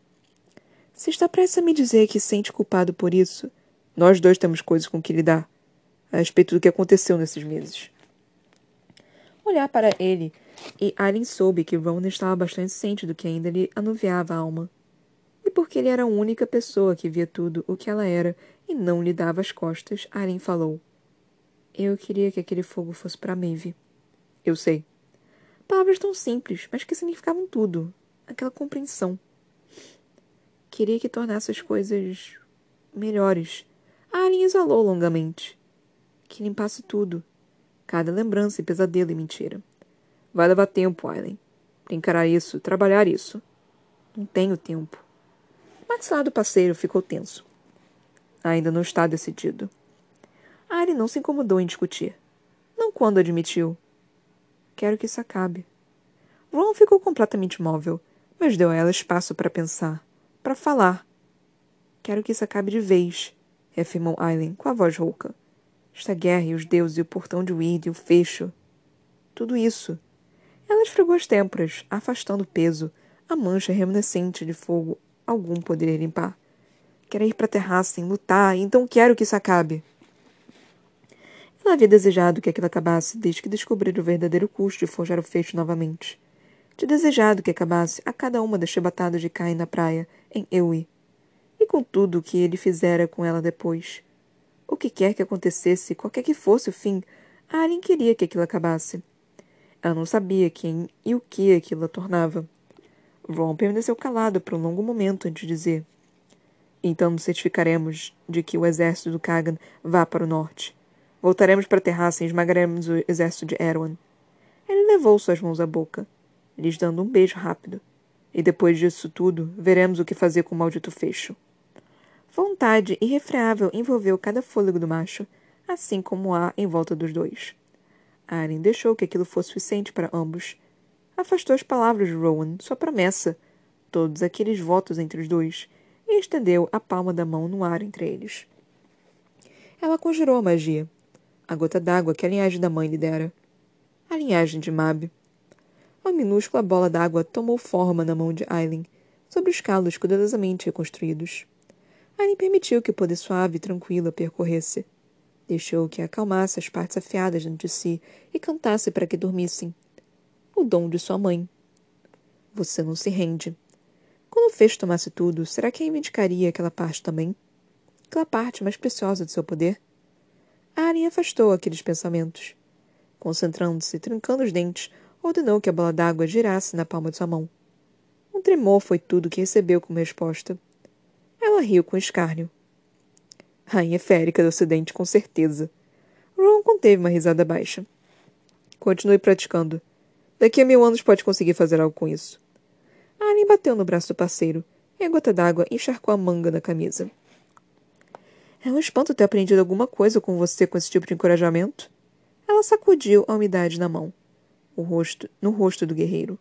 Se está prestes a me dizer que sente culpado por isso, nós dois temos coisas com que lidar, a respeito do que aconteceu nesses meses. Olhar para ele, e Alien soube que Ron estava bastante ciente do que ainda lhe anuviava a alma. E porque ele era a única pessoa que via tudo o que ela era e não lhe dava as costas, Alien falou. Eu queria que aquele fogo fosse para Maeve. Eu sei. Palavras tão simples, mas que significavam tudo. Aquela compreensão. Queria que tornasse as coisas melhores. A Alien exalou longamente. Que limpasse tudo. Cada lembrança e pesadelo e mentira. Vai levar tempo, Aileen. Encarar isso, trabalhar isso. Não tenho tempo. O maxilar do parceiro ficou tenso. Ainda não está decidido. Aileen não se incomodou em discutir. Não quando admitiu. Quero que isso acabe. Ron ficou completamente imóvel, mas deu a ela espaço para pensar para falar. Quero que isso acabe de vez, reafirmou Aileen com a voz rouca. Esta guerra e os deuses e o portão de Weed e o fecho. Tudo isso. Ela esfregou as têmporas, afastando o peso, a mancha reminiscente de fogo algum poderia limpar. Quero ir para a terraça, lutar, então quero que isso acabe. Ela havia desejado que aquilo acabasse desde que descobrira o verdadeiro custo de forjar o fecho novamente. Tinha desejado que acabasse a cada uma das chibatadas de Cain na praia em Eui, e com tudo o que ele fizera com ela depois. O que quer que acontecesse, qualquer que fosse o fim, Alien queria que aquilo acabasse. Ela não sabia quem e o que aquilo a tornava. Ron permaneceu calado por um longo momento antes de dizer: Então nos certificaremos de que o exército do Kagan vá para o norte. Voltaremos para a terraça e esmagaremos o exército de Erwan. Ele levou suas mãos à boca, lhes dando um beijo rápido. E depois disso tudo, veremos o que fazer com o maldito fecho. Vontade irrefreável envolveu cada fôlego do macho, assim como ar em volta dos dois. Aren deixou que aquilo fosse suficiente para ambos. Afastou as palavras de Rowan, sua promessa, todos aqueles votos entre os dois, e estendeu a palma da mão no ar entre eles. Ela conjurou a magia, a gota d'água que a linhagem da mãe lhe dera. A linhagem de Mab. Uma minúscula bola d'água tomou forma na mão de Aileen, sobre os calos cuidadosamente reconstruídos. Aileen permitiu que o poder suave e tranquilo a percorresse. Deixou que acalmasse as partes afiadas dentro de si e cantasse para que dormissem. O dom de sua mãe. Você não se rende. Quando o fecho tomasse tudo, será que reivindicaria aquela parte também? aquela parte mais preciosa de seu poder? Aren afastou aqueles pensamentos. Concentrando-se, trincando os dentes, ordenou que a bola d'água girasse na palma de sua mão. Um tremor foi tudo que recebeu como resposta. Ela riu com escárnio. Rainha férica do Ocidente, com certeza. Ron conteve uma risada baixa. Continue praticando. Daqui a mil anos pode conseguir fazer algo com isso. Alien bateu no braço do parceiro e a gota d'água encharcou a manga da camisa. É um espanto ter aprendido alguma coisa com você com esse tipo de encorajamento. Ela sacudiu a umidade na mão, o rosto, no rosto do guerreiro.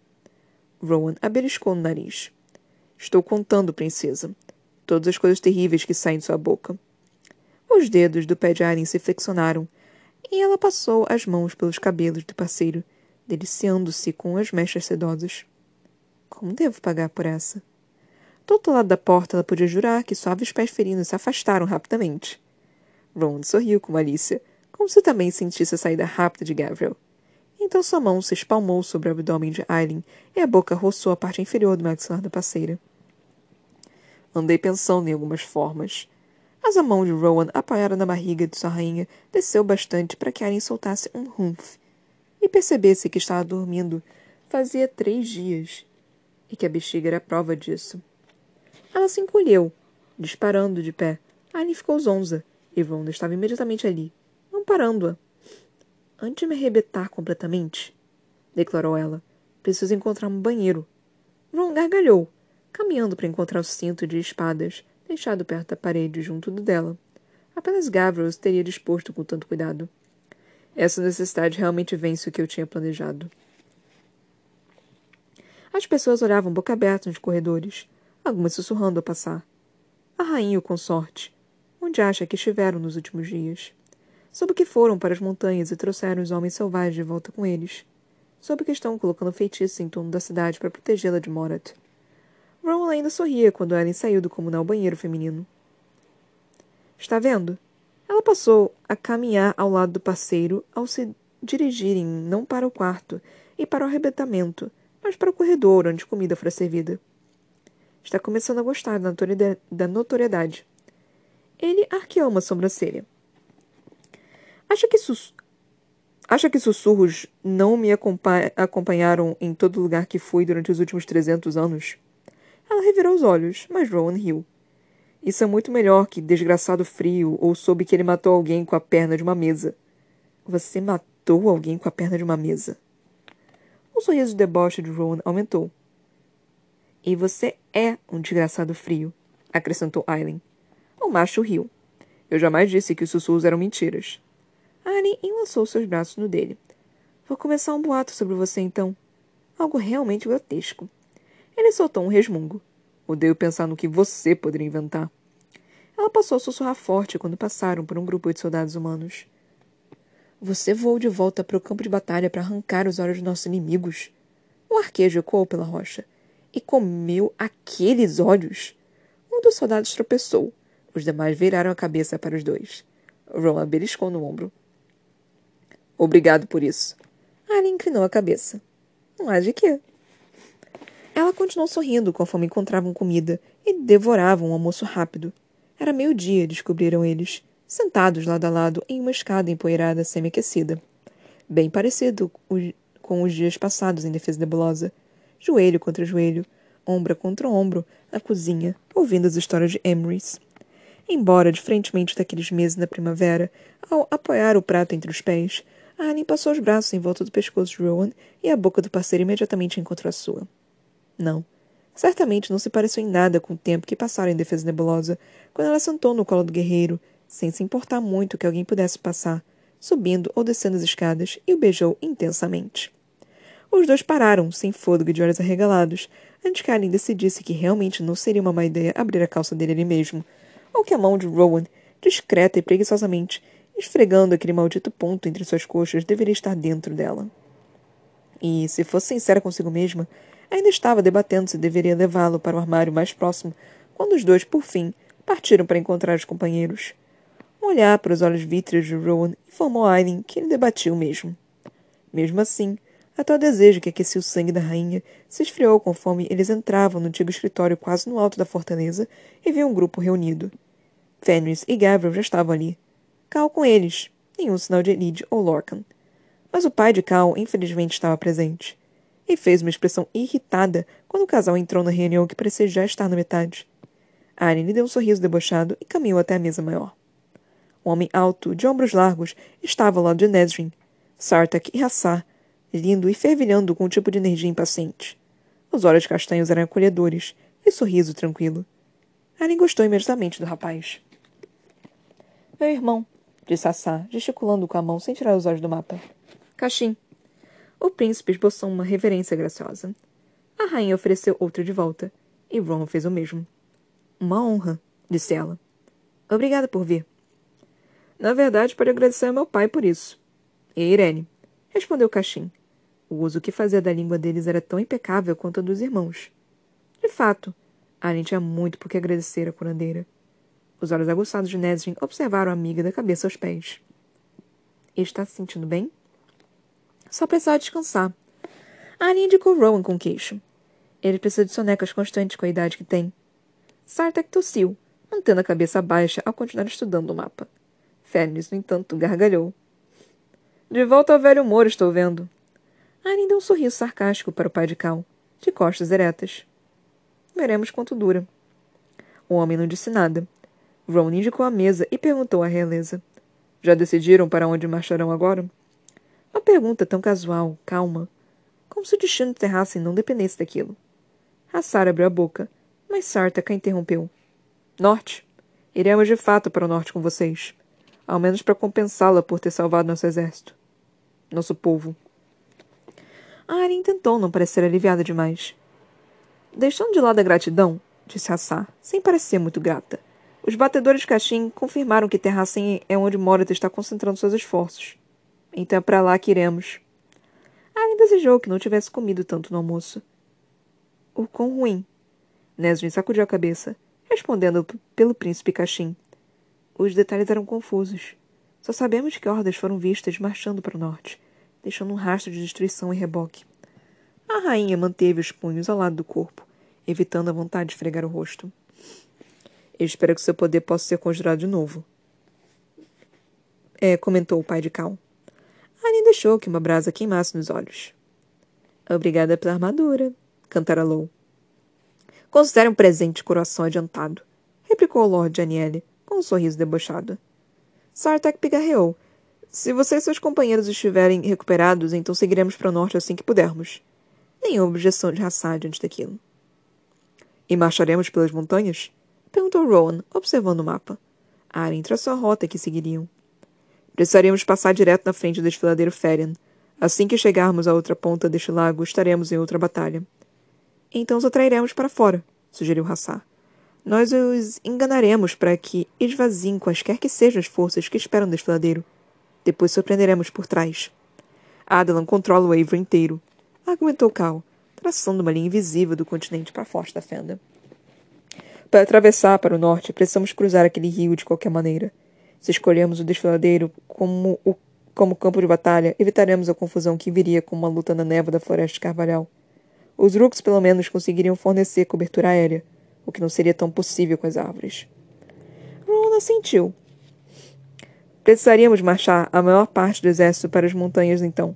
Rowan abeliscou no nariz. Estou contando, princesa. Todas as coisas terríveis que saem de sua boca. Os dedos do pé de Alien se flexionaram e ela passou as mãos pelos cabelos do parceiro, deliciando-se com as mechas sedosas. Como devo pagar por essa? Do outro lado da porta, ela podia jurar que suaves pés ferinos se afastaram rapidamente. Ron sorriu com malícia, como se também sentisse a saída rápida de Gabriel. Então sua mão se espalmou sobre o abdômen de Aileen e a boca roçou a parte inferior do maxilar da parceira. Andei pensando em algumas formas, mas a mão de Rowan, apoiada na barriga de sua rainha, desceu bastante para que Aren soltasse um humph e percebesse que estava dormindo fazia três dias e que a bexiga era prova disso. Ela se encolheu, disparando de pé. Aren ficou zonza e Rowan estava imediatamente ali, amparando-a. Antes de me arrebentar completamente, declarou ela, preciso encontrar um banheiro. Ron gargalhou, caminhando para encontrar o cinto de espadas deixado perto da parede junto do dela. Apenas Gavros teria disposto com tanto cuidado. Essa necessidade realmente vence o que eu tinha planejado. As pessoas olhavam boca aberta nos corredores, algumas sussurrando ao passar. A rainha e o consorte. Onde acha que estiveram nos últimos dias? Soube que foram para as montanhas e trouxeram os homens selvagens de volta com eles. Soube que estão colocando feitiço em torno da cidade para protegê-la de Morat. Ron ainda sorria quando Ellen saiu do comunal banheiro feminino. Está vendo? Ela passou a caminhar ao lado do parceiro ao se dirigirem não para o quarto e para o arrebentamento, mas para o corredor onde comida fora servida. Está começando a gostar da notoriedade. Ele arqueou uma sobrancelha. Acha que, sus... Acha que sussurros não me acompanharam em todo lugar que fui durante os últimos trezentos anos? Ela revirou os olhos, mas Rowan riu. Isso é muito melhor que desgraçado frio ou soube que ele matou alguém com a perna de uma mesa. Você matou alguém com a perna de uma mesa? O sorriso de deboche de Rowan aumentou. E você é um desgraçado frio, acrescentou Aileen. O macho riu. Eu jamais disse que os sussurros eram mentiras. Aileen enlaçou seus braços no dele. Vou começar um boato sobre você então. Algo realmente grotesco. Ele soltou um resmungo. Odeio pensar no que você poderia inventar. Ela passou a sussurrar forte quando passaram por um grupo de soldados humanos. Você voou de volta para o campo de batalha para arrancar os olhos dos nossos inimigos. Um arquejo ecoou pela rocha. E comeu aqueles olhos. Um dos soldados tropeçou. Os demais viraram a cabeça para os dois. Ron beliscou no ombro. Obrigado por isso. Ali inclinou a cabeça. Não há de quê. Ela continuou sorrindo conforme encontravam comida e devoravam um almoço rápido. Era meio-dia, descobriram eles, sentados lado a lado em uma escada empoeirada semi-aquecida. Bem parecido com os dias passados em defesa nebulosa. Joelho contra joelho, ombro contra ombro, na cozinha, ouvindo as histórias de Emrys. Embora, diferentemente daqueles meses na primavera, ao apoiar o prato entre os pés, Arlen passou os braços em volta do pescoço de Rowan e a boca do parceiro imediatamente encontrou a sua. Não. Certamente não se pareceu em nada com o tempo que passaram em defesa nebulosa, quando ela sentou no colo do guerreiro, sem se importar muito que alguém pudesse passar, subindo ou descendo as escadas, e o beijou intensamente. Os dois pararam, sem fôlego e de olhos arregalados, antes que Alien decidisse que realmente não seria uma má ideia abrir a calça dele ali mesmo, ou que a mão de Rowan, discreta e preguiçosamente, esfregando aquele maldito ponto entre suas coxas, deveria estar dentro dela. E, se fosse sincera consigo mesma, Ainda estava debatendo se deveria levá-lo para o armário mais próximo, quando os dois, por fim, partiram para encontrar os companheiros. Um olhar para os olhos vítreos de Rowan informou a Aileen que ele debatia o mesmo. Mesmo assim, até o desejo que aquecia o sangue da rainha se esfriou conforme eles entravam no antigo escritório quase no alto da fortaleza e viam um grupo reunido. Fenris e Gavriel já estavam ali. Cal com eles. Nenhum sinal de Elide ou Lorcan. Mas o pai de Cal, infelizmente, estava presente. E fez uma expressão irritada quando o casal entrou na reunião que parecia já estar na metade. Arya lhe deu um sorriso debochado e caminhou até a mesa maior. Um homem alto, de ombros largos, estava ao lado de Nesrin, Sartak e Hassar, lindo e fervilhando com um tipo de energia impaciente. Os olhos castanhos eram acolhedores e sorriso tranquilo. Aren gostou imediatamente do rapaz. Meu irmão, disse Hassar, gesticulando com a mão sem tirar os olhos do mapa. Caxim. O príncipe esboçou uma reverência graciosa. A rainha ofereceu outra de volta, e Ron fez o mesmo. Uma honra, disse ela. Obrigada por vir. Na verdade, pode agradecer ao meu pai por isso. E Irene, respondeu Caxim. O uso que fazia da língua deles era tão impecável quanto a dos irmãos. De fato, Aren tinha muito por que agradecer à curandeira. Os olhos aguçados de Nesrin observaram a amiga da cabeça aos pés. Está se sentindo bem? Só precisava descansar. Aren indicou Rowan com queixo. Ele precisa de sonecas constantes com a idade que tem. Sartak tossiu, mantendo a cabeça baixa ao continuar estudando o mapa. Fenris, no entanto, gargalhou. De volta ao velho humor, estou vendo. Arin deu um sorriso sarcástico para o pai de Cal, de costas eretas. Veremos quanto dura. O homem não disse nada. Ron indicou a mesa e perguntou à realeza. Já decidiram para onde marcharão agora? Uma pergunta tão casual, calma, como se o destino de Terrassen não dependesse daquilo. Hassar abriu a boca, mas Sartak a interrompeu. Norte. Iremos de fato para o norte com vocês. Ao menos para compensá-la por ter salvado nosso exército. Nosso povo. A Arya tentou não parecer aliviada demais. Deixando de lado a gratidão, disse Hassar, sem parecer muito grata, os batedores de Caxim confirmaram que Terrassen é onde Morat está concentrando seus esforços. Então é para lá que iremos. Arya desejou que não tivesse comido tanto no almoço. O quão ruim, Nesrin sacudiu a cabeça, respondendo pelo príncipe Caxim. Os detalhes eram confusos. Só sabemos que hordas foram vistas marchando para o norte, deixando um rastro de destruição e reboque. A rainha manteve os punhos ao lado do corpo, evitando a vontade de esfregar o rosto. Eu espero que seu poder possa ser conjurado de novo. É, comentou o pai de Cal. Annie deixou que uma brasa queimasse nos olhos. Obrigada pela armadura, cantarolou. Considere um presente coração adiantado, replicou o Lord Aniele, com um sorriso debochado. Sartak pigarreou. Se você e seus companheiros estiverem recuperados, então seguiremos para o norte assim que pudermos. Nenhuma objeção de Hassad diante daquilo. E marcharemos pelas montanhas? Perguntou Rowan, observando o mapa. Aren traçou a rota que seguiriam. Precisaríamos passar direto na frente do desfiladeiro Ferian. Assim que chegarmos à outra ponta deste lago, estaremos em outra batalha. Então os atrairemos para fora, sugeriu Hassar. Nós os enganaremos para que esvaziem quaisquer que sejam as forças que esperam o desfiladeiro. Depois surpreenderemos por trás. Adelan controla o Avery inteiro, argumentou Cal, traçando uma linha invisível do continente para a forte da fenda. Para atravessar para o norte, precisamos cruzar aquele rio de qualquer maneira. Se escolhermos o desfiladeiro como, o, como campo de batalha, evitaremos a confusão que viria com uma luta na névoa da floresta de Carvalhal. Os Rooks, pelo menos, conseguiriam fornecer cobertura aérea, o que não seria tão possível com as árvores. Ron assentiu. Precisaríamos marchar a maior parte do exército para as montanhas, então.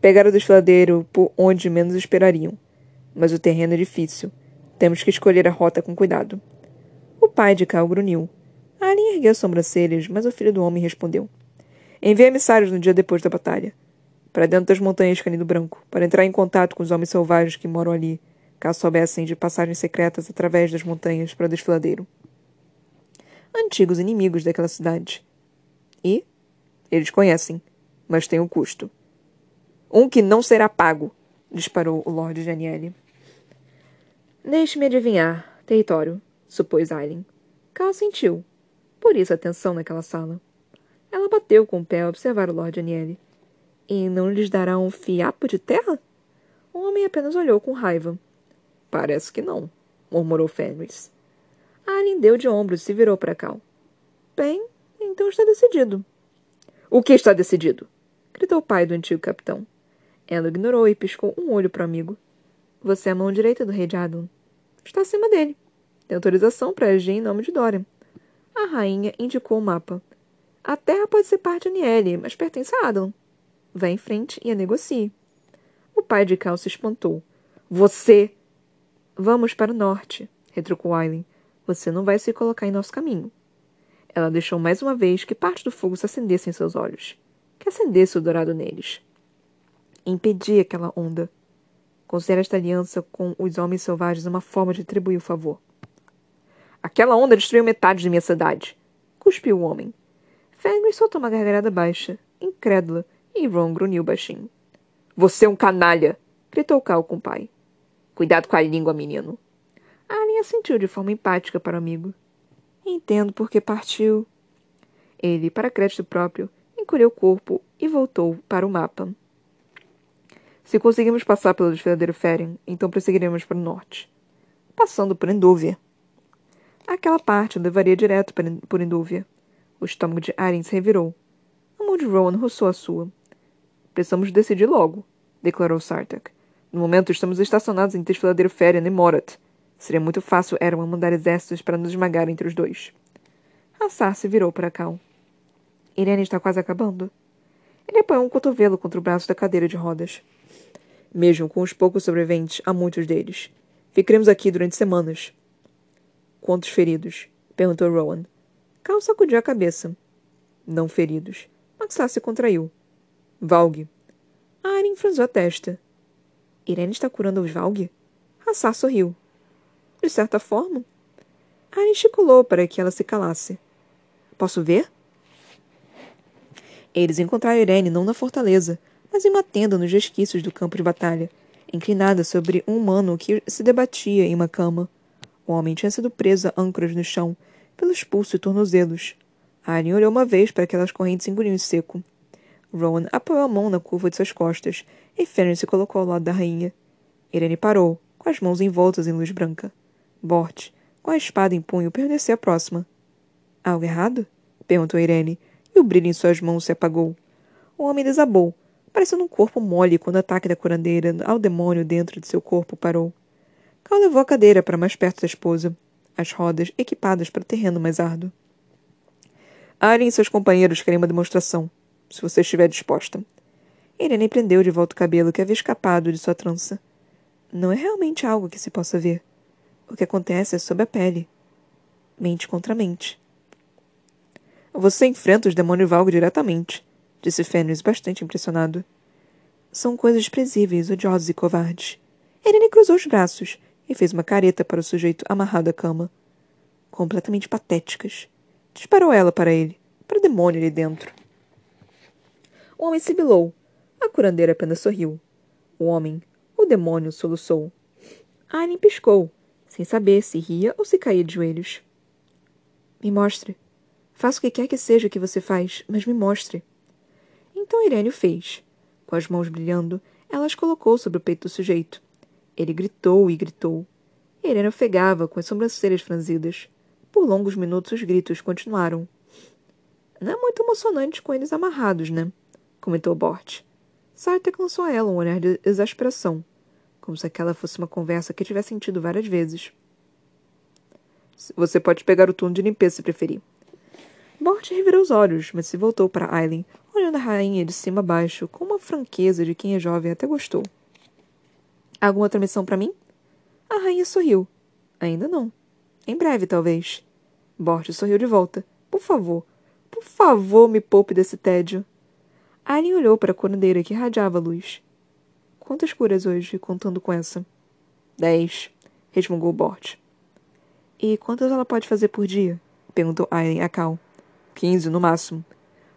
Pegar o desfiladeiro por onde menos esperariam. Mas o terreno é difícil. Temos que escolher a rota com cuidado. O pai de Cal grunhiu. Alien ergueu as sobrancelhas, mas o filho do homem respondeu. Enviei emissários no dia depois da batalha para dentro das montanhas Canido Branco, para entrar em contato com os homens selvagens que moram ali, caso soubessem de passagens secretas através das montanhas para o desfiladeiro. Antigos inimigos daquela cidade. E? Eles conhecem, mas tem um custo. Um que não será pago, disparou o Lord Janiele. Deixe-me adivinhar. Território, supôs Aileen. Cal sentiu. Por isso a tensão naquela sala. Ela bateu com o pé a observar o Lord Aniele. E não lhes dará um fiapo de terra? O homem apenas olhou com raiva. Parece que não, murmurou Fenris. Alien deu de ombros e se virou para Cal. Bem, então está decidido. O que está decidido? gritou o pai do antigo capitão. Ela ignorou e piscou um olho para o amigo. Você é a mão direita do rei de Adam. Está acima dele. Tem autorização para agir em nome de Dorian. A rainha indicou o mapa. A terra pode ser parte de Niele, mas pertence a Adam. Vá em frente e a negocie. O pai de Cal se espantou. Você! Vamos para o norte, retrucou Aileen. Você não vai se colocar em nosso caminho. Ela deixou mais uma vez que parte do fogo se acendesse em seus olhos, que acendesse o dourado neles. Impedi aquela onda. Considera esta aliança com os homens selvagens uma forma de atribuir o favor. Aquela onda destruiu metade de minha cidade. Cuspiu o homem. Fenris soltou uma gargalhada baixa, incrédula, e Ron grunhiu baixinho. Você é um canalha! gritou Cal com o pai. Cuidado com a língua, menino. A Alien assentiu de forma empática para o amigo. Entendo por que partiu. Ele, para crédito próprio, encolheu o corpo e voltou para o mapa. Se conseguimos passar pelo desfiladeiro Feren, então prosseguiremos para o norte. Passando por Endúvia. Aquela parte levaria direto por Endúvia. O estômago de Aren se revirou. A mão de Rowan roçou a sua. Precisamos decidir logo, declarou Sartak. No momento estamos estacionados em Desfiladeiro Feren e Morat. Seria muito fácil Erwan mandar exércitos para nos esmagar entre os dois. Assar se virou para Cal. Irene está quase acabando. Ele apoiou um cotovelo contra o braço da cadeira de rodas. Mesmo com os poucos sobreviventes, há muitos deles. Ficaremos aqui durante semanas. Quantos feridos? perguntou Rowan. Cal sacudiu a cabeça. Não feridos. Maxar se contraiu. Valg. Aren franziu a testa. Irene está curando os Valg? Hassar sorriu. De certa forma. Aren esticulou para que ela se calasse. Posso ver? Eles encontraram Irene não na fortaleza, mas em uma tenda nos resquícios do campo de batalha, inclinada sobre um humano que se debatia em uma cama. O homem tinha sido preso a âncoras no chão, pelos pulsos e tornozelos. Aren olhou uma vez para aquelas correntes engolindo em seco. Rowan apoiou a mão na curva de suas costas e Fenrir se colocou ao lado da rainha. Irene parou, com as mãos envoltas em luz branca. Bort, com a espada em punho, permaneceu próxima. Algo errado? perguntou Irene, e o brilho em suas mãos se apagou. O homem desabou, parecendo um corpo mole quando o ataque da curandeira ao demônio dentro de seu corpo parou. Cal levou a cadeira para mais perto da esposa, as rodas equipadas para o terreno mais árduo. Arem e seus companheiros querem uma demonstração, se você estiver disposta. Irene prendeu de volta o cabelo que havia escapado de sua trança. Não é realmente algo que se possa ver. O que acontece é sob a pele. Mente contra mente. Você enfrenta os demônios Valgo diretamente, disse Fenris, bastante impressionado. São coisas desprezíveis, odiosas e covardes. Irene cruzou os braços e fez uma careta para o sujeito amarrado à cama. Completamente patéticas. Disparou ela para ele, para o demônio ali dentro. O homem sibilou. A curandeira apenas sorriu. O homem, o demônio, soluçou. Aileen piscou, sem saber se ria ou se caía de joelhos. Me mostre. Faça o que quer que seja que você faz, mas me mostre. Então Irene o fez. Com as mãos brilhando, ela as colocou sobre o peito do sujeito. Ele gritou e gritou. Irene ofegava com as sobrancelhas franzidas. Por longos minutos os gritos continuaram. Não é muito emocionante com eles amarrados, né? comentou Bort. Sartek lançou a ela um olhar de exasperação, como se aquela fosse uma conversa que tivesse sentido várias vezes. Você pode pegar o turno de limpeza se preferir. Bort revirou os olhos, mas se voltou para Aileen, olhando a rainha de cima a baixo, com uma franqueza de quem é jovem até gostou. Alguma outra missão para mim? A rainha sorriu. Ainda não. Em breve, talvez. Bort sorriu de volta. Por favor, por favor, me poupe desse tédio. Alien olhou para a curandeira que irradiava luz. Quantas curas hoje, contando com essa? Dez, resmungou Bort. E quantas ela pode fazer por dia? perguntou Aileen a Cal. Quinze, no máximo.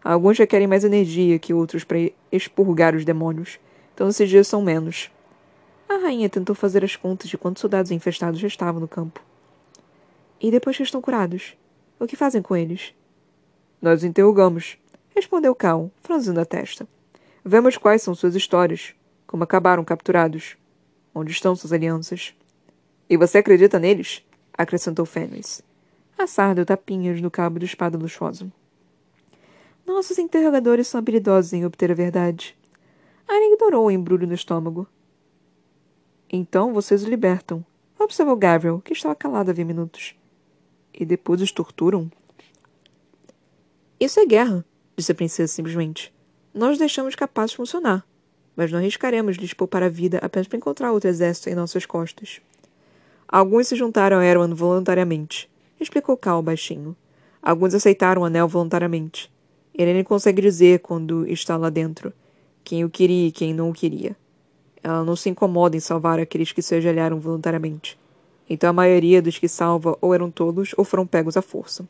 Alguns já querem mais energia que outros para expurgar os demônios, então esses dias são menos. A rainha tentou fazer as contas de quantos soldados infestados já estavam no campo. E depois que estão curados, o que fazem com eles? Nós os interrogamos, respondeu Cal, franzindo a testa. Vemos quais são suas histórias, como acabaram capturados, onde estão suas alianças. E você acredita neles? acrescentou Fenris. Assar deu tapinhas no cabo do espada luxuoso. Nossos interrogadores são habilidosos em obter a verdade. Aren ignorou o embrulho no estômago. Então vocês o libertam, observou Gabriel, que estava calado havia minutos. E depois os torturam? Isso é guerra, disse a princesa simplesmente. Nós deixamos capazes funcionar, mas não arriscaremos lhes poupar a vida apenas para encontrar outro exército em nossas costas. Alguns se juntaram a Erwan voluntariamente, explicou Cal baixinho. Alguns aceitaram o anel voluntariamente. Irene consegue dizer quando está lá dentro quem o queria e quem não o queria. Ela não se incomoda em salvar aqueles que se ajoelharam voluntariamente. Então a maioria dos que salva ou eram tolos ou foram pegos à força.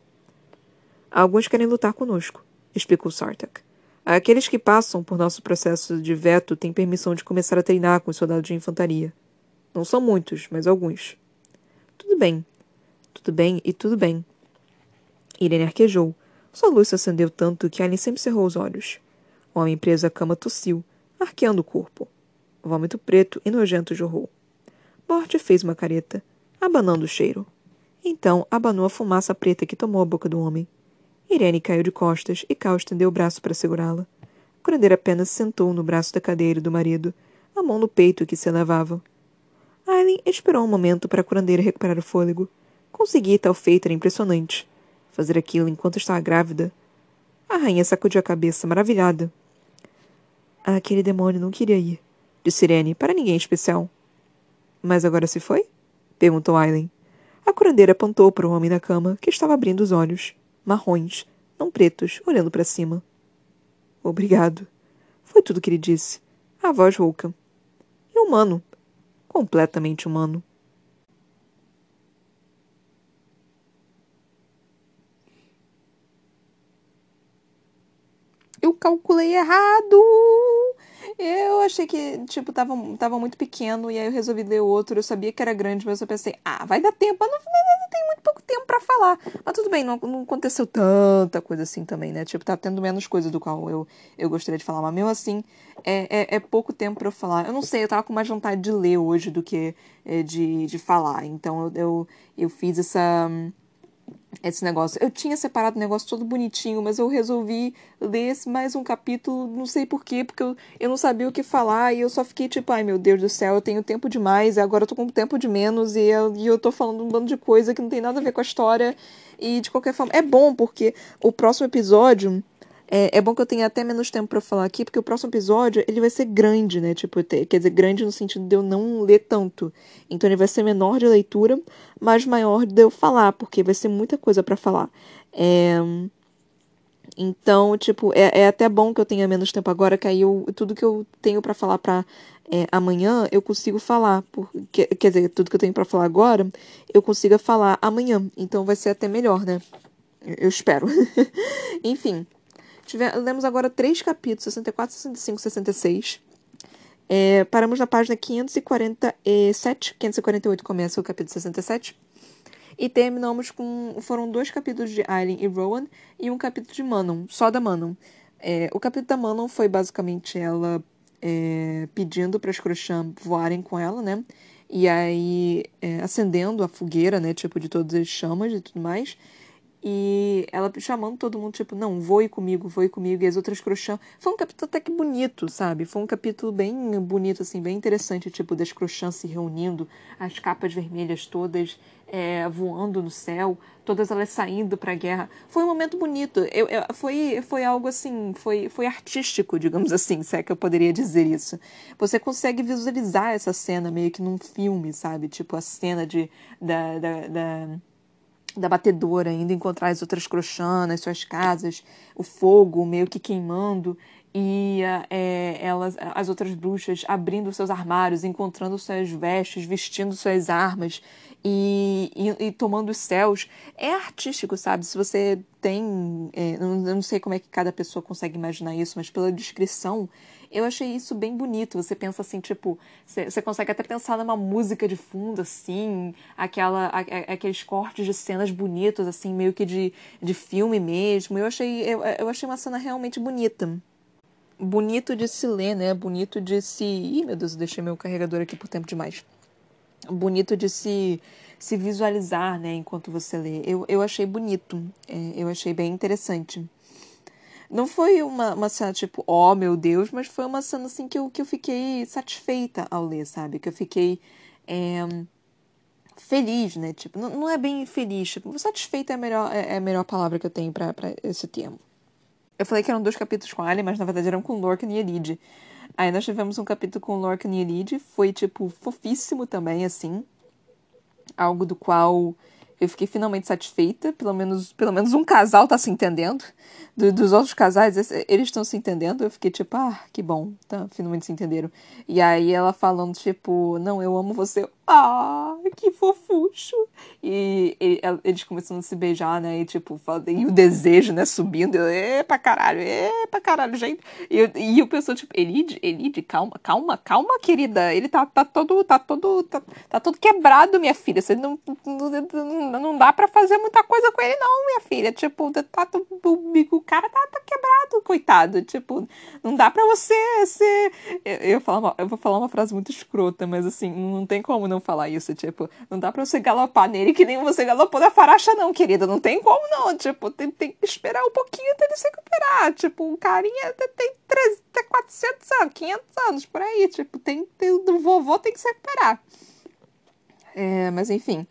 Alguns querem lutar conosco, explicou Sartak. Aqueles que passam por nosso processo de veto têm permissão de começar a treinar com os soldados de infantaria. Não são muitos, mas alguns. Tudo bem. Tudo bem e tudo bem. Irene arquejou. Sua luz se acendeu tanto que Alien sempre cerrou os olhos. O homem preso à cama tossiu, arqueando o corpo. O vômito preto e nojento jorrou. Morte fez uma careta, abanando o cheiro. Então abanou a fumaça preta que tomou a boca do homem. Irene caiu de costas e Cal estendeu o braço para segurá-la. A curandeira apenas sentou no braço da cadeira do marido, a mão no peito que se elevava. Aileen esperou um momento para a curandeira recuperar o fôlego. Conseguir tal feito era impressionante. Fazer aquilo enquanto estava grávida. A rainha sacudiu a cabeça, maravilhada. Aquele demônio não queria ir, disse Irene, para ninguém especial. Mas agora se foi? perguntou Aileen. A curandeira apontou para o homem na cama, que estava abrindo os olhos marrons, não pretos, olhando para cima. Obrigado. Foi tudo que ele disse. A voz rouca. E humano. Completamente humano. Eu calculei errado! Eu achei que, tipo, tava, tava muito pequeno e aí eu resolvi ler outro. Eu sabia que era grande, mas eu pensei, ah, vai dar tempo. Mas não, não, tem muito pouco tempo para falar. Mas tudo bem, não, não aconteceu tanta coisa assim também, né? Tipo, tá tendo menos coisa do qual eu, eu gostaria de falar. Mas mesmo assim, é, é, é pouco tempo para eu falar. Eu não sei, eu tava com mais vontade de ler hoje do que é, de, de falar. Então eu, eu, eu fiz essa esse negócio. Eu tinha separado o negócio todo bonitinho, mas eu resolvi ler mais um capítulo, não sei porquê, porque eu, eu não sabia o que falar e eu só fiquei tipo, ai meu Deus do céu, eu tenho tempo demais, agora eu tô com tempo de menos e eu, e eu tô falando um bando de coisa que não tem nada a ver com a história. E de qualquer forma, é bom porque o próximo episódio é, é bom que eu tenha até menos tempo para falar aqui, porque o próximo episódio ele vai ser grande, né? Tipo, ter, quer dizer, grande no sentido de eu não ler tanto. Então ele vai ser menor de leitura, mas maior de eu falar, porque vai ser muita coisa para falar. É... Então, tipo, é, é até bom que eu tenha menos tempo agora, que aí eu, tudo que eu tenho para falar para é, amanhã eu consigo falar. Porque, quer dizer, tudo que eu tenho para falar agora eu consiga falar amanhã. Então vai ser até melhor, né? Eu espero. Enfim. Lemos agora três capítulos, 64, 65, 66. É, paramos na página 547. 548 começa o capítulo 67. E terminamos com. Foram dois capítulos de Aileen e Rowan e um capítulo de Manon, só da Manon. É, o capítulo da Manon foi basicamente ela é, pedindo para as Crochã voarem com ela, né? E aí é, acendendo a fogueira, né? Tipo, de todas as chamas e tudo mais. E ela chamando todo mundo, tipo, não, voe comigo, voe comigo. E as outras crochãs. Foi um capítulo até que bonito, sabe? Foi um capítulo bem bonito, assim, bem interessante, tipo, das crochãs se reunindo, as capas vermelhas todas é, voando no céu, todas elas saindo para a guerra. Foi um momento bonito. Eu, eu, foi, foi algo assim, foi, foi artístico, digamos assim, se é que eu poderia dizer isso. Você consegue visualizar essa cena meio que num filme, sabe? Tipo, a cena de, da, da, da da batedora, indo encontrar as outras crochãs nas suas casas, o fogo meio que queimando e é, elas, as outras bruxas abrindo seus armários, encontrando suas vestes, vestindo suas armas e, e, e tomando os céus. É artístico, sabe? Se você tem. É, eu não sei como é que cada pessoa consegue imaginar isso, mas pela descrição eu achei isso bem bonito. Você pensa assim, tipo, você consegue até pensar numa música de fundo, assim, aquela, a, a, aqueles cortes de cenas bonitos, assim, meio que de, de filme mesmo. Eu achei, eu, eu achei uma cena realmente bonita. Bonito de se ler, né? Bonito de se. Ih, meu Deus, eu deixei meu carregador aqui por tempo demais. Bonito de se se visualizar, né, enquanto você lê. Eu, eu achei bonito, é, eu achei bem interessante. Não foi uma, uma cena tipo, oh meu Deus, mas foi uma cena assim que eu, que eu fiquei satisfeita ao ler, sabe? Que eu fiquei é, feliz, né? Tipo, não, não é bem feliz, tipo, satisfeita é a melhor, é, é a melhor palavra que eu tenho para esse termo. Eu falei que eram dois capítulos com Alien, mas na verdade eram com Lorcan e Elide. Aí nós tivemos um capítulo com Lorcan e Elide, foi, tipo, fofíssimo também, assim. Algo do qual eu fiquei finalmente satisfeita, pelo menos, pelo menos um casal tá se entendendo. Do, dos outros casais, eles estão se entendendo. Eu fiquei tipo, ah, que bom, tá, finalmente se entenderam. E aí ela falando, tipo, não, eu amo você. Ah, que fofucho. E, e eles começando a se beijar, né? E tipo, e o desejo, né, subindo. Eu, é pra caralho, é pra caralho, gente. E eu, e eu pensou, tipo, Elide, Elide, calma, calma, calma, querida. Ele tá, tá todo, tá todo, tá, tá todo quebrado, minha filha. Você não, não, não, não dá pra fazer muita coisa com ele, não, minha filha. Tipo, tá, o, cara tá, tá quebrado, coitado. Tipo, não dá pra você ser. Eu, eu, falar eu vou falar uma frase muito escrota, mas assim, não tem como não falar isso, tipo, não dá pra você galopar nele que nem você galopou na faracha, não, querida. Não tem como, não. Tipo, tem, tem que esperar um pouquinho até ele se recuperar. Tipo, um carinha tem, 300, tem 400 anos, 500 anos, por aí. Tipo, tem, tem, o vovô tem que se recuperar. É, mas enfim.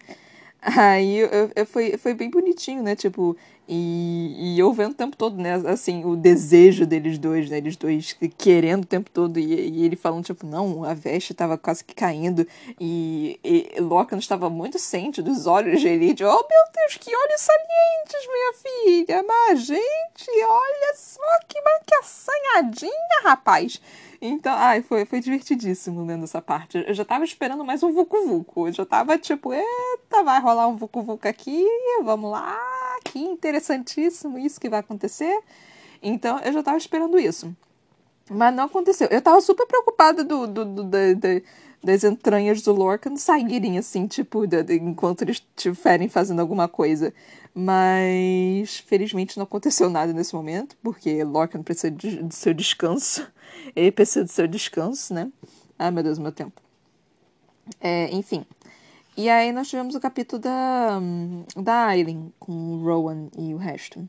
Aí eu, eu, foi, foi bem bonitinho, né? Tipo, e, e eu vendo o tempo todo, né? Assim, o desejo deles dois, né? Eles dois querendo o tempo todo. E, e ele falando, tipo, não, a veste tava quase que caindo. E, e Lorcan estava muito ciente dos olhos de Elite. Oh, meu Deus, que olhos salientes, minha filha! Mas, gente, olha só que, que assanhadinha, rapaz! Então, ai, foi, foi divertidíssimo lendo essa parte. Eu já tava esperando mais um Vucu Vucu. Eu já tava tipo, eita, vai rolar um Vucu Vucu aqui, vamos lá, que interessantíssimo isso que vai acontecer. Então, eu já tava esperando isso. Mas não aconteceu. Eu tava super preocupada do, do, do, do das entranhas do Lorcan saírem, assim, tipo, de, de, enquanto eles estiverem fazendo alguma coisa. Mas, felizmente, não aconteceu nada nesse momento, porque Lorcan precisa de, de seu descanso. Ele precisa do seu descanso, né? Ai, meu Deus, meu tempo. É, enfim. E aí nós tivemos o capítulo da, da Aileen com o Rowan e o resto.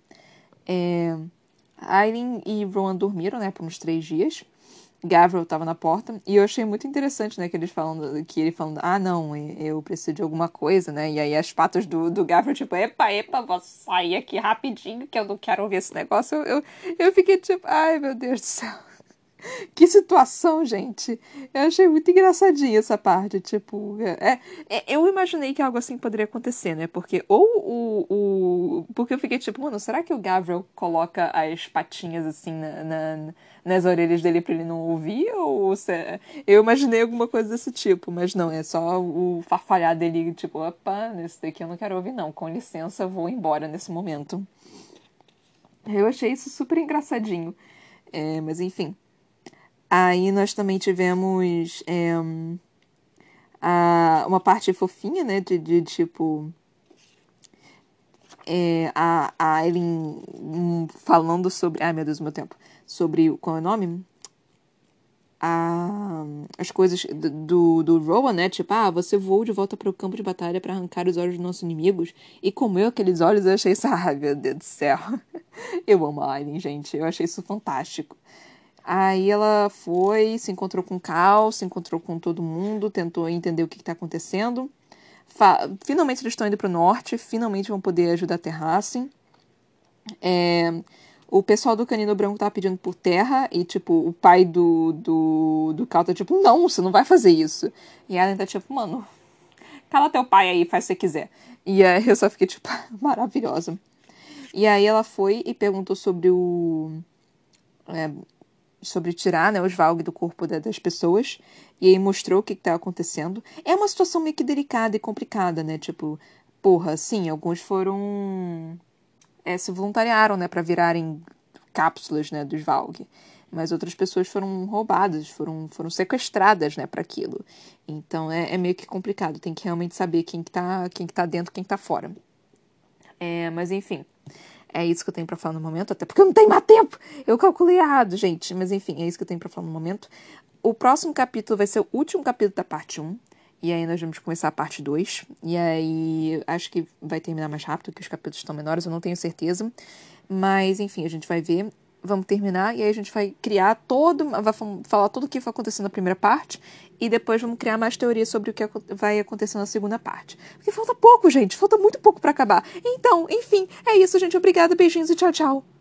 É, Aileen e Rowan dormiram, né, por uns três dias. Gavril estava na porta e eu achei muito interessante, né, que eles falando, que ele falando, ah, não, eu preciso de alguma coisa, né, e aí as patas do, do Gavril, tipo, epa, epa, vou sair aqui rapidinho que eu não quero ouvir esse negócio. Eu, eu, eu fiquei tipo, ai, meu Deus do céu. Que situação, gente. Eu achei muito engraçadinha essa parte. Tipo, é, é, eu imaginei que algo assim poderia acontecer, né? Porque, ou o, o. Porque eu fiquei tipo, mano, será que o Gabriel coloca as patinhas assim na, na nas orelhas dele pra ele não ouvir? Ou se... Eu imaginei alguma coisa desse tipo, mas não, é só o farfalhar dele, tipo, opa, nesse daqui eu não quero ouvir, não. Com licença, vou embora nesse momento. Eu achei isso super engraçadinho. É, mas enfim. Aí nós também tivemos é, a, uma parte fofinha, né? De, de tipo. É, a, a Ellen falando sobre. Ai meu Deus, meu tempo. Sobre. Qual é o nome? A, as coisas do, do Rowan, né? Tipo, ah, você voou de volta para o campo de batalha para arrancar os olhos dos nossos inimigos e comeu aqueles olhos. Eu achei isso. Ai, meu Deus do céu. Eu amo a Aileen, gente. Eu achei isso fantástico. Aí ela foi, se encontrou com o Cal, se encontrou com todo mundo, tentou entender o que está acontecendo. Fa finalmente eles estão indo para o norte, finalmente vão poder ajudar a Terrace. É, o pessoal do Canino Branco tá pedindo por terra e, tipo, o pai do, do, do Cal tá tipo, não, você não vai fazer isso. E ela tá tipo, mano, cala teu pai aí, faz o que você quiser. E aí eu só fiquei, tipo, maravilhosa. E aí ela foi e perguntou sobre o. É, sobre tirar né, os Valg do corpo das pessoas. E aí mostrou o que está acontecendo. É uma situação meio que delicada e complicada, né? Tipo, porra, sim, alguns foram. É, se voluntariaram, né, para virarem cápsulas, né, dos Valg. Mas outras pessoas foram roubadas, foram, foram sequestradas, né, para aquilo. Então é, é, meio que complicado. Tem que realmente saber quem que tá, quem que tá dentro, quem que tá fora. É, mas enfim. É isso que eu tenho para falar no momento, até porque eu não tenho mais tempo. Eu calculei errado, gente. Mas enfim, é isso que eu tenho para falar no momento. O próximo capítulo vai ser o último capítulo da parte 1. E aí nós vamos começar a parte 2. E aí acho que vai terminar mais rápido, que os capítulos estão menores, eu não tenho certeza. Mas enfim, a gente vai ver vamos terminar e aí a gente vai criar todo, vai falar tudo o que foi acontecendo na primeira parte e depois vamos criar mais teorias sobre o que vai acontecer na segunda parte. Porque falta pouco, gente, falta muito pouco para acabar. Então, enfim, é isso, gente. Obrigada, beijinhos e tchau, tchau.